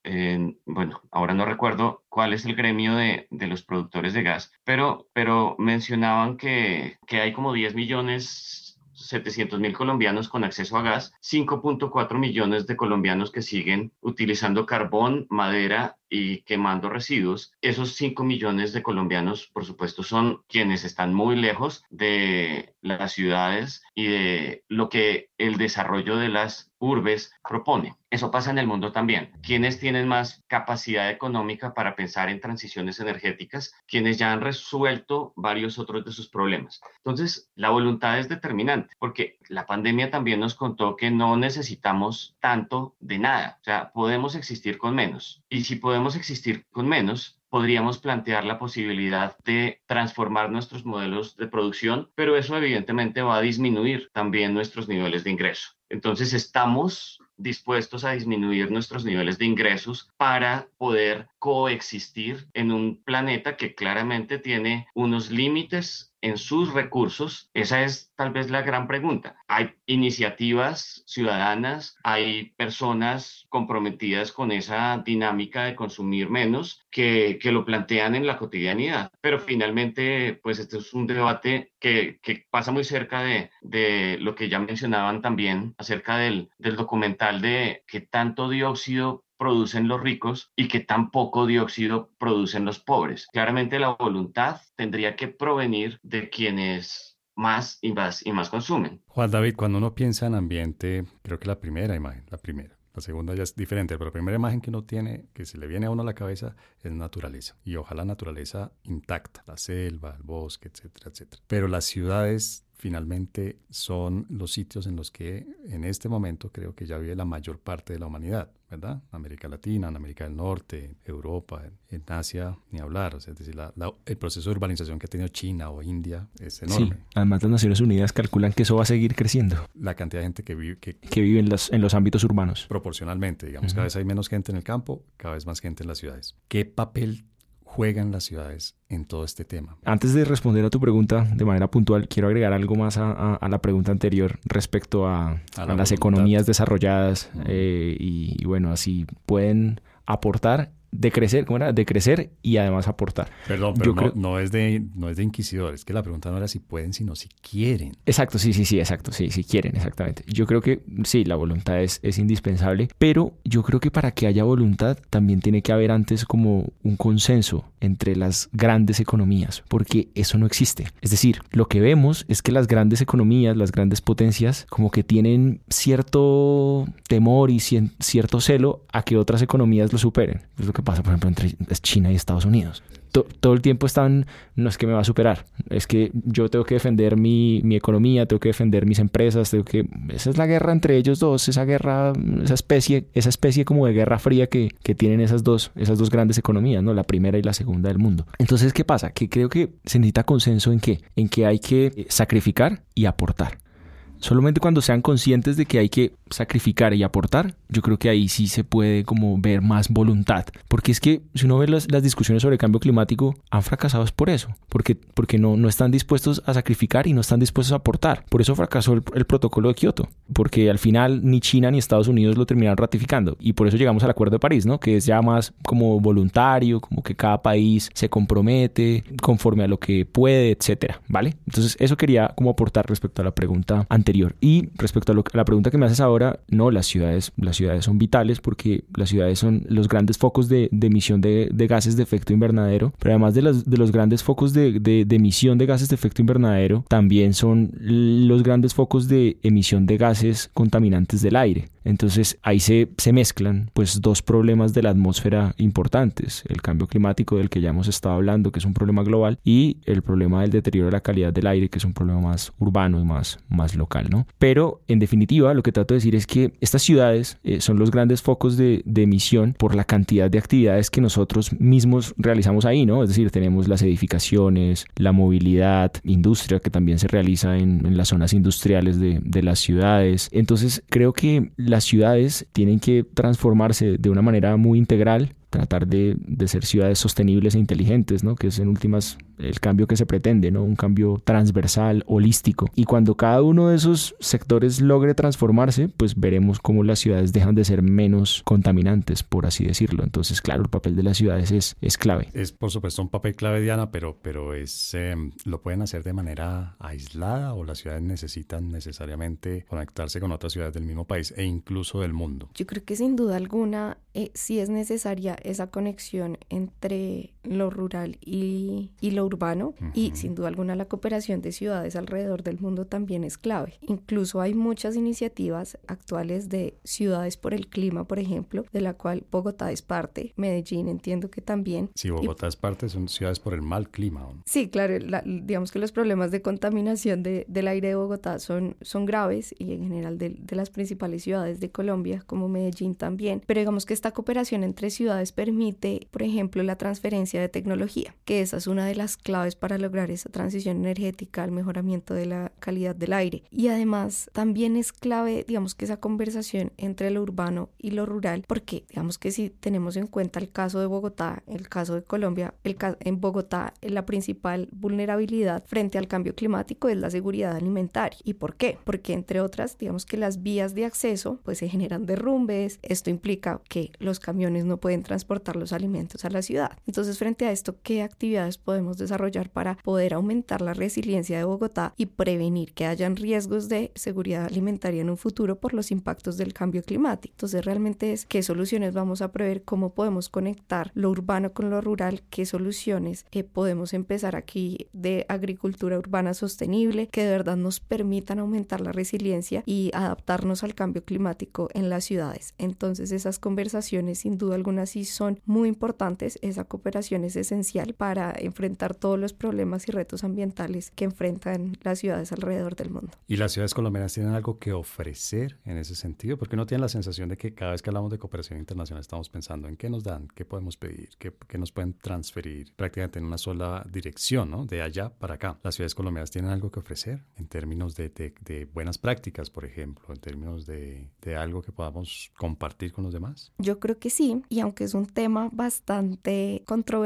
[SPEAKER 4] bueno, ahora no recuerdo cuál es el gremio de, los productores de gas, pero, pero mencionaban que, que hay como 10 millones 700 mil colombianos con acceso a gas, 5.4 millones de colombianos que siguen utilizando carbón, madera y quemando residuos. Esos 5 millones de colombianos, por supuesto, son quienes están muy lejos de las ciudades y de lo que el desarrollo de las urbes propone. Eso pasa en el mundo también. Quienes tienen más capacidad económica para pensar en transiciones energéticas, quienes ya han resuelto varios otros de sus problemas. Entonces, la voluntad es determinante, porque la pandemia también nos contó que no necesitamos tanto de nada. O sea, podemos existir con menos. Y si podemos existir con menos, podríamos plantear la posibilidad de transformar nuestros modelos de producción, pero eso evidentemente va a disminuir también nuestros niveles de ingreso. Entonces estamos dispuestos a disminuir nuestros niveles de ingresos para poder coexistir en un planeta que claramente tiene unos límites en sus recursos? Esa es tal vez la gran pregunta. Hay iniciativas ciudadanas, hay personas comprometidas con esa dinámica de consumir menos que, que lo plantean en la cotidianidad, pero finalmente, pues este es un debate que, que pasa muy cerca de, de, lo que ya mencionaban también acerca del, del documental de que tanto dióxido producen los ricos y que tan poco dióxido producen los pobres. Claramente la voluntad tendría que provenir de quienes más y más, y más consumen.
[SPEAKER 1] Juan David, cuando uno piensa en ambiente, creo que la primera imagen, la primera, la segunda ya es diferente, pero la primera imagen que uno tiene, que se le viene a uno a la cabeza, es naturaleza. Y ojalá naturaleza intacta, la selva, el bosque, etcétera, etcétera. Pero las ciudades finalmente son los sitios en los que en este momento creo que ya vive la mayor parte de la humanidad, ¿verdad? América Latina, en América del Norte, Europa, en Asia, ni hablar. O sea, es decir, el proceso de urbanización que ha tenido China o India es enorme.
[SPEAKER 3] Sí, además las Naciones Unidas calculan que eso va a seguir creciendo.
[SPEAKER 1] La cantidad de gente que vive, que,
[SPEAKER 3] vive en los, en los ámbitos urbanos.
[SPEAKER 1] Proporcionalmente, digamos, cada vez hay menos gente en el campo, cada vez más gente en las ciudades. ¿Qué papel juegan las ciudades en todo este tema.
[SPEAKER 3] Antes de responder a tu pregunta de manera puntual, quiero agregar algo más a, la pregunta anterior respecto a, las economías desarrolladas eh, y, y, bueno, así pueden aportar de crecer, ¿cómo era? De crecer y además aportar.
[SPEAKER 1] Perdón, pero no, es de, no es de inquisidores, que la pregunta no era si pueden, sino si quieren.
[SPEAKER 3] Exacto, sí, sí, sí, exacto, sí, si quieren, exactamente. Yo creo que sí, la voluntad es, es indispensable, pero yo creo que para que haya voluntad también tiene que haber antes como un consenso entre las grandes economías, porque eso no existe. Es decir, lo que vemos es que las grandes economías, las grandes potencias, como que tienen cierto temor y cierto celo a que otras economías lo superen. Es lo que pasa, por ejemplo, entre China y Estados Unidos. todo el tiempo están, no es que me va a superar, es que yo tengo que defender mi, mi, economía, tengo que defender mis empresas, tengo que... Esa es la guerra entre ellos dos, esa guerra, esa especie, esa especie como de guerra fría que, que tienen esas dos, esas dos grandes economías, ¿no? La primera y la segunda del mundo. Entonces, ¿qué pasa? Que creo que se necesita consenso en qué? En que hay que sacrificar y aportar. Solamente cuando sean conscientes de que hay que sacrificar y aportar, yo creo que ahí sí se puede como ver más voluntad. Porque es que si uno ve las, discusiones sobre cambio climático, han fracasado es por eso. Porque, porque no, no están dispuestos a sacrificar y no están dispuestos a aportar. Por eso fracasó el, protocolo de Kioto. Porque al final ni China ni Estados Unidos lo terminaron ratificando. Y por eso llegamos al Acuerdo de París, ¿no? Que es ya más como voluntario, como que cada país se compromete conforme a lo que puede, etcétera. ¿Vale? Entonces eso quería como aportar respecto a la pregunta anterior. Y respecto a, a la pregunta que me haces ahora, no, las ciudades, las ciudades son vitales porque las ciudades son los grandes focos de, emisión de, gases de efecto invernadero, pero además de, de los grandes focos de, emisión de gases de efecto invernadero, también son los grandes focos de emisión de gases contaminantes del aire. Entonces ahí se, se mezclan pues dos problemas de la atmósfera importantes, el cambio climático del que ya hemos estado hablando, que es un problema global, y el problema del deterioro de la calidad del aire, que es un problema más urbano y más, más local, ¿no? Pero en definitiva lo que trato de decir es que estas ciudades eh, son los grandes focos de, emisión por la cantidad de actividades que nosotros mismos realizamos ahí, ¿no? Es decir, tenemos las edificaciones, la movilidad, industria que también se realiza en, las zonas industriales de, de las ciudades. Entonces creo que las ciudades tienen que transformarse de una manera muy integral tratar de, ser ciudades sostenibles e inteligentes, ¿no? que es en últimas el cambio que se pretende, ¿no? un cambio transversal, holístico. Y cuando cada uno de esos sectores logre transformarse, pues veremos cómo las ciudades dejan de ser menos contaminantes, por así decirlo. Entonces, claro, el papel de las ciudades es, es clave.
[SPEAKER 1] Es por supuesto un papel clave, Diana, pero, pero es, eh, lo pueden hacer de manera aislada o las ciudades necesitan necesariamente conectarse con otras ciudades del mismo país e incluso del mundo.
[SPEAKER 2] Yo creo que sin duda alguna eh, sí es necesaria esa conexión entre lo rural y, y lo urbano uh -huh. y sin duda alguna la cooperación de ciudades alrededor del mundo también es clave. Incluso hay muchas iniciativas actuales de ciudades por el clima, por ejemplo, de la cual Bogotá es parte, Medellín entiendo que también.
[SPEAKER 1] Sí, Bogotá y, es parte, son ciudades por el mal clima. ¿no?
[SPEAKER 2] Sí, claro, la, digamos que los problemas de contaminación de, del aire de Bogotá son, son graves y en general de, de las principales ciudades de Colombia, como Medellín también, pero digamos que esta cooperación entre ciudades permite, por ejemplo, la transferencia de tecnología, que esa es una de las claves para lograr esa transición energética al mejoramiento de la calidad del aire. Y además también es clave, digamos que esa conversación entre lo urbano y lo rural, porque digamos que si tenemos en cuenta el caso de Bogotá, el caso de Colombia, el ca en Bogotá la principal vulnerabilidad frente al cambio climático es la seguridad alimentaria. ¿Y por qué? Porque entre otras, digamos que las vías de acceso pues se generan derrumbes, esto implica que los camiones no pueden transportar los alimentos a la ciudad. Entonces, frente a esto, ¿qué actividades podemos desarrollar para poder aumentar la resiliencia de Bogotá y prevenir que hayan riesgos de seguridad alimentaria en un futuro por los impactos del cambio climático? Entonces, realmente es qué soluciones vamos a prever, cómo podemos conectar lo urbano con lo rural, qué soluciones eh, podemos empezar aquí de agricultura urbana sostenible que de verdad nos permitan aumentar la resiliencia y adaptarnos al cambio climático en las ciudades. Entonces, esas conversaciones sin duda alguna sí son muy importantes, esa cooperación es esencial para enfrentar todos los problemas y retos ambientales que enfrentan las ciudades alrededor del mundo.
[SPEAKER 1] ¿Y las ciudades colombianas tienen algo que ofrecer en ese sentido? Porque uno tiene la sensación de que cada vez que hablamos de cooperación internacional estamos pensando en qué nos dan, qué podemos pedir, qué, qué nos pueden transferir prácticamente en una sola dirección, ¿no? De allá para acá. ¿Las ciudades colombianas tienen algo que ofrecer en términos de, de, de buenas prácticas, por ejemplo, en términos de, de algo que podamos compartir con los demás?
[SPEAKER 2] Yo creo que sí, y aunque es un tema bastante controvertido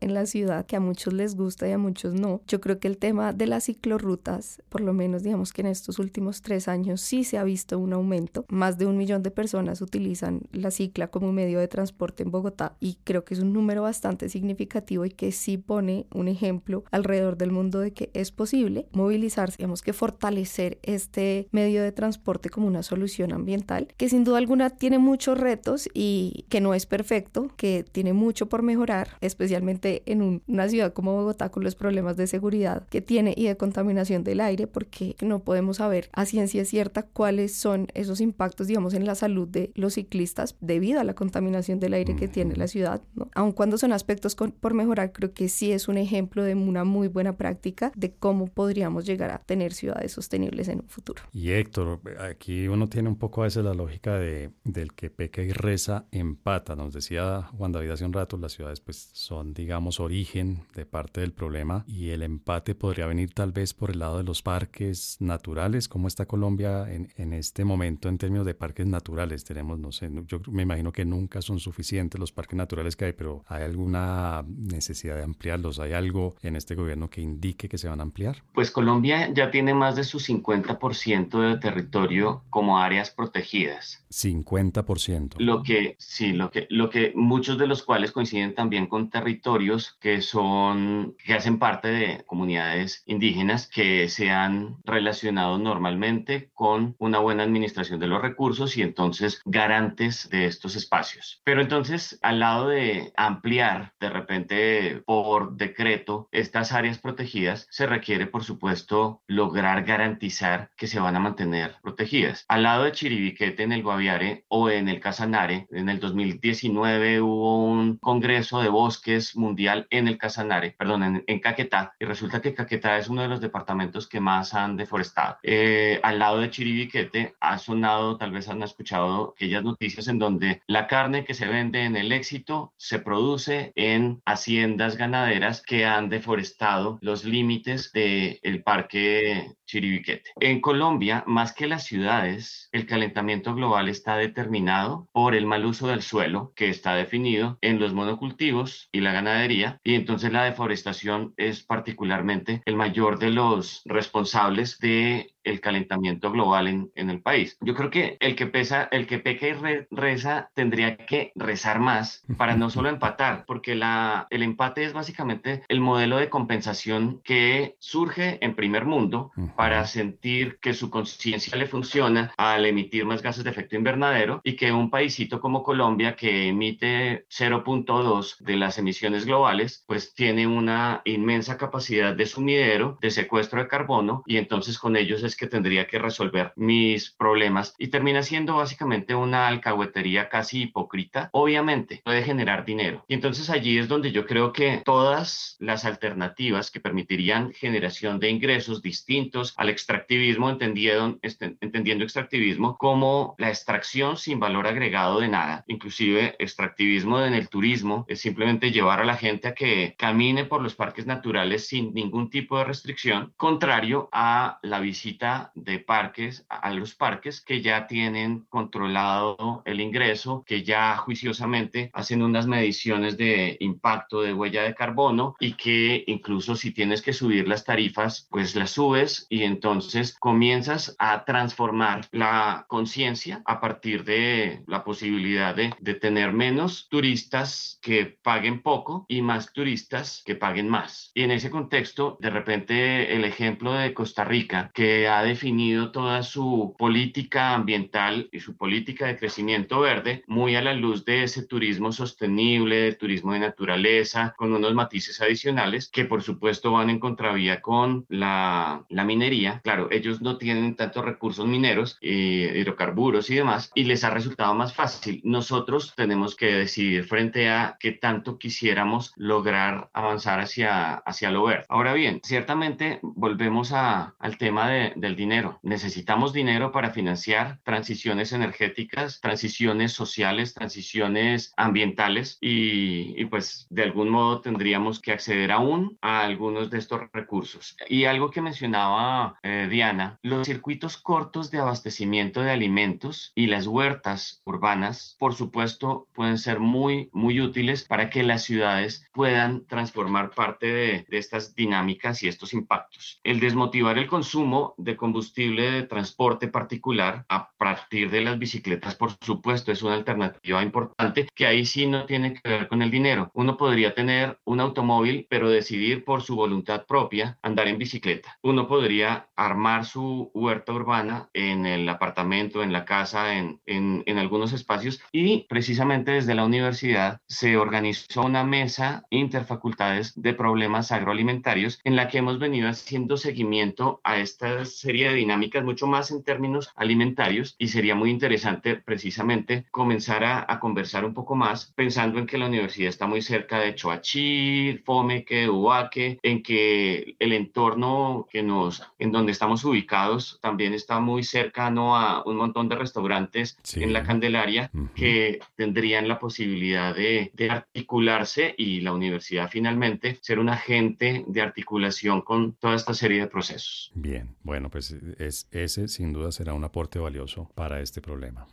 [SPEAKER 2] en la ciudad, que a muchos les gusta y a muchos no, yo creo que el tema de las ciclorrutas, por lo menos digamos que en estos últimos tres años sí se ha visto un aumento. Más de un millón de personas utilizan la cicla como medio de transporte en Bogotá y creo que es un número bastante significativo y que sí pone un ejemplo alrededor del mundo de que es posible movilizarse, digamos que fortalecer este medio de transporte como una solución ambiental, que sin duda alguna tiene muchos retos y que no es perfecto, que tiene mucho por mejorar, especialmente en un, una ciudad como Bogotá con los problemas de seguridad que tiene y de contaminación del aire, porque no podemos saber a ciencia cierta cuáles son esos impactos, digamos, en la salud de los ciclistas debido a la contaminación del aire que tiene la ciudad, ¿no? Aun cuando son aspectos con, por mejorar, creo que sí es un ejemplo de una muy buena práctica de cómo podríamos llegar a tener ciudades sostenibles en un futuro.
[SPEAKER 1] Y Héctor, aquí uno tiene un poco a veces la lógica de, del que peca y reza empata. Nos decía Juan David hace un rato, las ciudades pues son, digamos, origen de parte del problema y el empate podría venir tal vez por el lado de los parques naturales. ¿Cómo está Colombia en, en este momento en términos de parques naturales? Tenemos, no sé, yo me imagino que nunca son suficientes los parques naturales que hay, pero ¿hay alguna necesidad de ampliarlos? ¿Hay algo en este gobierno que indique que se van a ampliar?
[SPEAKER 4] Pues Colombia ya tiene más de su 50% de territorio como áreas protegidas.
[SPEAKER 1] 50%.
[SPEAKER 4] Lo que, sí, lo que, lo que muchos de los cuales coinciden también con con territorios que son, que hacen parte de comunidades indígenas que se han relacionado normalmente con una buena administración de los recursos y entonces garantes de estos espacios. Pero entonces, al lado de ampliar de repente por decreto estas áreas protegidas, se requiere, por supuesto, lograr garantizar que se van a mantener protegidas. Al lado de Chiribiquete en el Guaviare o en el Casanare, en el 2019 hubo un congreso de bosques mundial en el Casanare, perdón, en, Caquetá, y resulta que Caquetá es uno de los departamentos que más han deforestado. Eh, al lado de Chiribiquete ha sonado, tal vez han escuchado aquellas noticias en donde la carne que se vende en el éxito se produce en haciendas ganaderas que han deforestado los límites del el parque Chiribiquete. En Colombia, más que las ciudades, el calentamiento global está determinado por el mal uso del suelo, que está definido en los monocultivos y la ganadería, y entonces la deforestación es particularmente el mayor de los responsables de el calentamiento global en, en, el país. Yo creo que el que pesa, el que peca y reza tendría que rezar más para no solo empatar, porque la, el empate es básicamente el modelo de compensación que surge en primer mundo para sentir que su conciencia le funciona al emitir más gases de efecto invernadero y que un paísito como Colombia que emite 0.2 de las emisiones globales, pues tiene una inmensa capacidad de sumidero, de secuestro de carbono y entonces con ellos es que tendría que resolver mis problemas y termina siendo básicamente una alcahuetería casi hipócrita. Obviamente puede generar dinero y entonces allí es donde yo creo que todas las alternativas que permitirían generación de ingresos distintos al extractivismo, entendiendo, este, entendiendo extractivismo como la extracción sin valor agregado de nada, inclusive extractivismo en el turismo es simplemente llevar a la gente a que camine por los parques naturales sin ningún tipo de restricción, contrario a la visita de parques a los parques que ya tienen controlado el ingreso, que ya juiciosamente hacen unas mediciones de impacto de huella de carbono y que incluso si tienes que subir las tarifas, pues las subes y entonces comienzas a transformar la conciencia a partir de la posibilidad de, de tener menos turistas que paguen poco y más turistas que paguen más. Y en ese contexto, de repente el ejemplo de Costa Rica, que ha definido toda su política ambiental y su política de crecimiento verde muy a la luz de ese turismo sostenible, de turismo de naturaleza, con unos matices adicionales que por supuesto van en contravía con la, minería. Claro, ellos no tienen tantos recursos mineros, eh, hidrocarburos y demás, y les ha resultado más fácil. Nosotros tenemos que decidir frente a qué tanto quisiéramos lograr avanzar hacia, hacia lo verde. Ahora bien, ciertamente volvemos a, al tema de, del dinero. Necesitamos dinero para financiar transiciones energéticas, transiciones sociales, transiciones ambientales y, pues de algún modo tendríamos que acceder aún a algunos de estos recursos. Y algo que mencionaba eh, Diana, los circuitos cortos de abastecimiento de alimentos y las huertas urbanas, por supuesto, pueden ser muy, muy útiles para que las ciudades puedan transformar parte de, de estas dinámicas y estos impactos. El desmotivar el consumo de combustible de transporte particular a partir de las bicicletas, por supuesto, es una alternativa importante que ahí sí no tiene que ver con el dinero. Uno podría tener un automóvil, pero decidir por su voluntad propia andar en bicicleta. Uno podría armar su huerta urbana en el apartamento, en la casa, en, en, en algunos espacios y precisamente desde la universidad se organizó una mesa interfacultades de problemas agroalimentarios en la que hemos venido haciendo seguimiento a estas serie de dinámicas mucho más en términos alimentarios y sería muy interesante precisamente comenzar a, conversar un poco más pensando en que la universidad está muy cerca de Choachí, Fomeque, Ubaque, en que el entorno que nos, en donde estamos ubicados también está muy cercano a un montón de restaurantes en la Candelaria que tendrían la posibilidad de, de articularse y la universidad finalmente ser un agente de articulación con toda esta serie de procesos.
[SPEAKER 1] Bien, bueno, pues es, ese sin duda será un aporte valioso para este problema.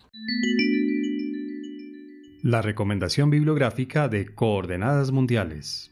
[SPEAKER 1] La recomendación bibliográfica de Coordenadas Mundiales.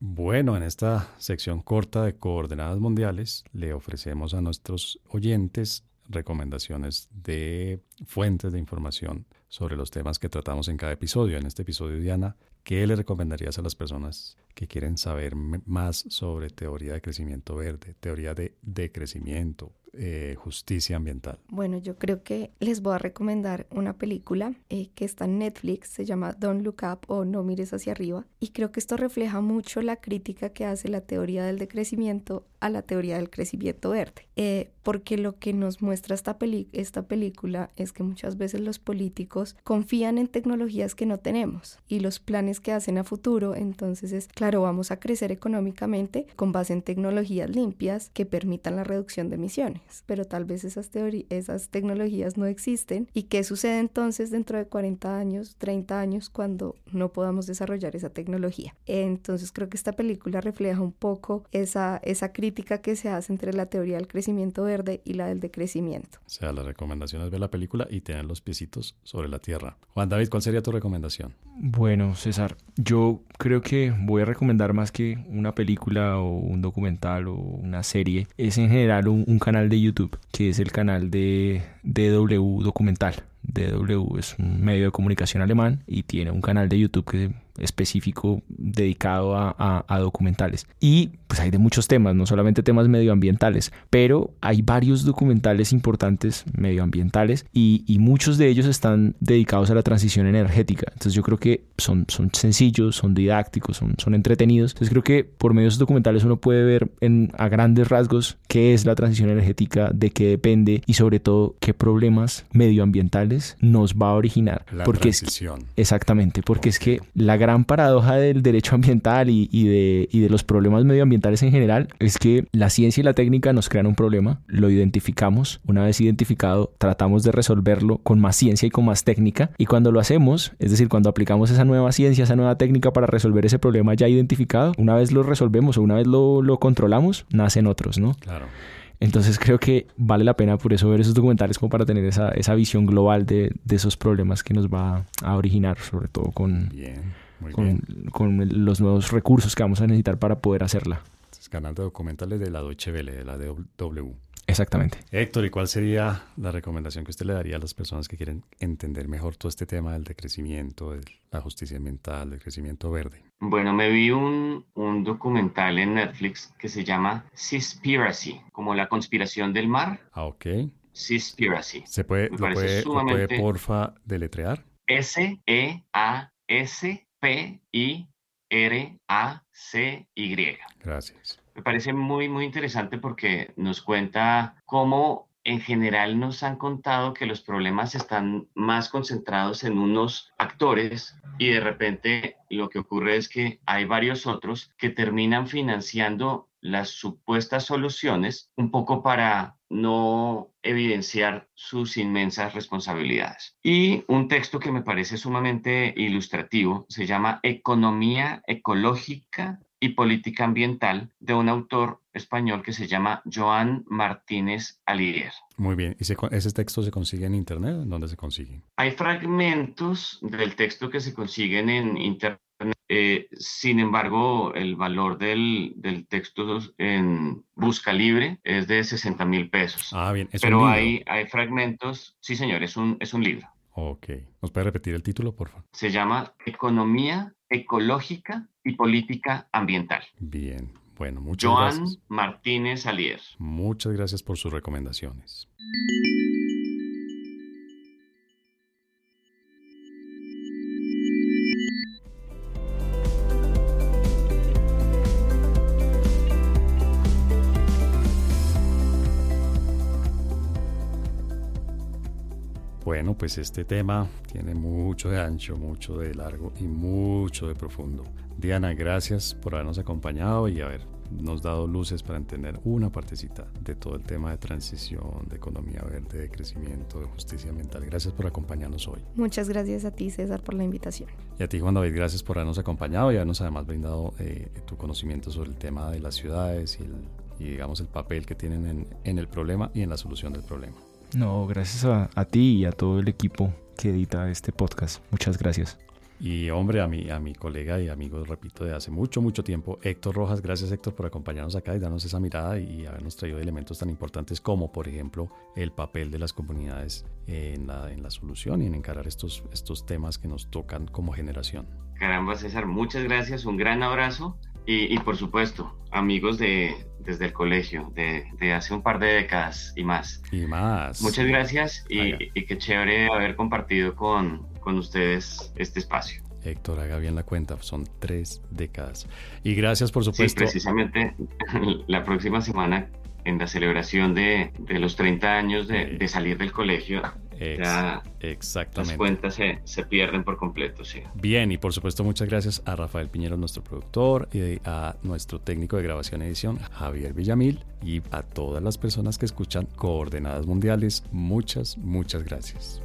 [SPEAKER 1] Bueno, en esta sección corta de Coordenadas Mundiales le ofrecemos a nuestros oyentes recomendaciones de fuentes de información sobre los temas que tratamos en cada episodio. En este episodio, Diana, ¿qué le recomendarías a las personas que quieren saber más sobre teoría de crecimiento verde, teoría de decrecimiento, eh, justicia ambiental?
[SPEAKER 2] Bueno, yo creo que les voy a recomendar una película eh, que está en Netflix, se llama Don't Look Up o No Mires hacia arriba, y creo que esto refleja mucho la crítica que hace la teoría del decrecimiento a la teoría del crecimiento verde, eh, porque lo que nos muestra esta, esta película es que muchas veces los políticos confían en tecnologías que no tenemos y los planes que hacen a futuro, entonces es, claro, vamos a crecer económicamente con base en tecnologías limpias que permitan la reducción de emisiones pero tal vez esas, esas tecnologías no existen. ¿Y qué sucede entonces dentro de 40 años, 30 años, cuando no podamos desarrollar esa tecnología? Entonces creo que esta película refleja un poco esa, esa crítica que se hace entre la teoría del crecimiento verde y la del decrecimiento.
[SPEAKER 1] O sea, la recomendación es ver la película y tener los piecitos sobre la tierra. Juan David, ¿cuál sería tu recomendación?
[SPEAKER 3] Bueno, César, yo creo que voy a recomendar más que una película o un documental o una serie, es en general un, un canal de YouTube, que es el canal de DW Documental. DW es un medio de comunicación alemán y tiene un canal de YouTube que específico dedicado a, documentales. Y pues hay de muchos temas, no solamente temas medioambientales, pero hay varios documentales importantes medioambientales y, muchos de ellos están dedicados a la transición energética. Entonces yo creo que son, son sencillos, son didácticos, son, son entretenidos. Entonces creo que por medio de esos documentales uno puede ver en, a grandes rasgos qué es la transición energética, de qué depende y sobre todo qué problemas medioambientales nos va a originar.
[SPEAKER 1] La
[SPEAKER 3] porque
[SPEAKER 1] transición.
[SPEAKER 3] exactamente, porque es que la gran paradoja del derecho ambiental y, de, y de los problemas medioambientales en general es que la ciencia y la técnica nos crean un problema, lo identificamos, una vez identificado tratamos de resolverlo con más ciencia y con más técnica y cuando lo hacemos, es decir, cuando aplicamos esa nueva ciencia, esa nueva técnica para resolver ese problema ya identificado, una vez lo resolvemos o una vez lo, lo controlamos, nacen otros, ¿no?
[SPEAKER 1] Claro.
[SPEAKER 3] Entonces creo que vale la pena por eso ver esos documentales como para tener esa, esa visión global de, de, esos problemas que nos va a originar, sobre todo con,
[SPEAKER 1] Bien
[SPEAKER 3] con, con, los nuevos recursos que vamos a necesitar para poder hacerla.
[SPEAKER 1] Es canal de documentales de la Deutsche Welle, de la W.
[SPEAKER 3] Exactamente.
[SPEAKER 1] Héctor, ¿y cuál sería la recomendación que usted le daría a las personas que quieren entender mejor todo este tema del decrecimiento, de la justicia ambiental, del crecimiento verde?
[SPEAKER 4] Bueno, me vi un, un documental en Netflix que se llama Seaspiracy, como la conspiración del mar.
[SPEAKER 1] Ah, ok.
[SPEAKER 4] Seaspiracy.
[SPEAKER 1] ¿Se puede, lo puede, puede, porfa, deletrear?
[SPEAKER 4] S-E-A-S P-I-R-A-C-Y.
[SPEAKER 1] Gracias.
[SPEAKER 4] Me parece muy, muy interesante porque nos cuenta cómo en general nos han contado que los problemas están más concentrados en unos actores y de repente lo que ocurre es que hay varios otros que terminan financiando las supuestas soluciones un poco para no evidenciar sus inmensas responsabilidades. Y un texto que me parece sumamente ilustrativo se llama Economía ecológica y política ambiental de un autor español que se llama Joan Martínez Alier.
[SPEAKER 1] Muy bien. ¿Y ese texto se consigue en Internet? ¿Dónde se consigue?
[SPEAKER 4] Hay fragmentos del texto que se consiguen en Internet eh, sin embargo, el valor del, del, texto en busca libre es de 60 mil pesos.
[SPEAKER 1] Ah, bien.
[SPEAKER 4] ¿Es Pero hay, hay fragmentos. Sí, señor, es un, es un libro.
[SPEAKER 1] Ok. ¿Nos puede repetir el título, por favor?
[SPEAKER 4] Se llama Economía Ecológica y Política Ambiental.
[SPEAKER 1] Bien. Bueno, muchas
[SPEAKER 4] Joan
[SPEAKER 1] gracias.
[SPEAKER 4] Martínez Alier.
[SPEAKER 1] Muchas gracias por sus recomendaciones. Bueno, pues este tema tiene mucho de ancho, mucho de largo y mucho de profundo. Diana, gracias por habernos acompañado y habernos dado luces para entender una partecita de todo el tema de transición, de economía verde, de crecimiento, de justicia ambiental. Gracias por acompañarnos hoy.
[SPEAKER 2] Muchas gracias a ti, César, por la invitación.
[SPEAKER 1] Y a ti, Juan David, gracias por habernos acompañado y habernos además brindado eh, tu conocimiento sobre el tema de las ciudades y, el, y digamos el papel que tienen en, en el problema y en la solución del problema.
[SPEAKER 3] No, gracias a, a, ti y a todo el equipo que edita este podcast. Muchas gracias.
[SPEAKER 1] Y hombre, a mi, a mi colega y amigo, repito, de hace mucho, mucho tiempo, Héctor Rojas, gracias Héctor por acompañarnos acá y darnos esa mirada y habernos traído elementos tan importantes como, por ejemplo, el papel de las comunidades en la, en la solución y en encarar estos, estos temas que nos tocan como generación.
[SPEAKER 4] Caramba, César, muchas gracias, un gran abrazo y, y por supuesto, amigos de, desde el colegio, de, de, hace un par de décadas y más.
[SPEAKER 1] Y más.
[SPEAKER 4] Muchas gracias y, y qué chévere haber compartido con, con ustedes este espacio.
[SPEAKER 1] Héctor, haga bien la cuenta, son tres décadas. Y gracias, por supuesto.
[SPEAKER 4] Sí, precisamente la próxima semana, en la celebración de, de los 30 años de, de salir del colegio,
[SPEAKER 1] Ex
[SPEAKER 4] ya
[SPEAKER 1] exactamente.
[SPEAKER 4] las cuentas se, se, pierden por completo, sí.
[SPEAKER 1] Bien, y por supuesto muchas gracias a Rafael Piñero, nuestro productor, y a nuestro técnico de grabación y edición, Javier Villamil, y a todas las personas que escuchan Coordenadas Mundiales, muchas, muchas gracias.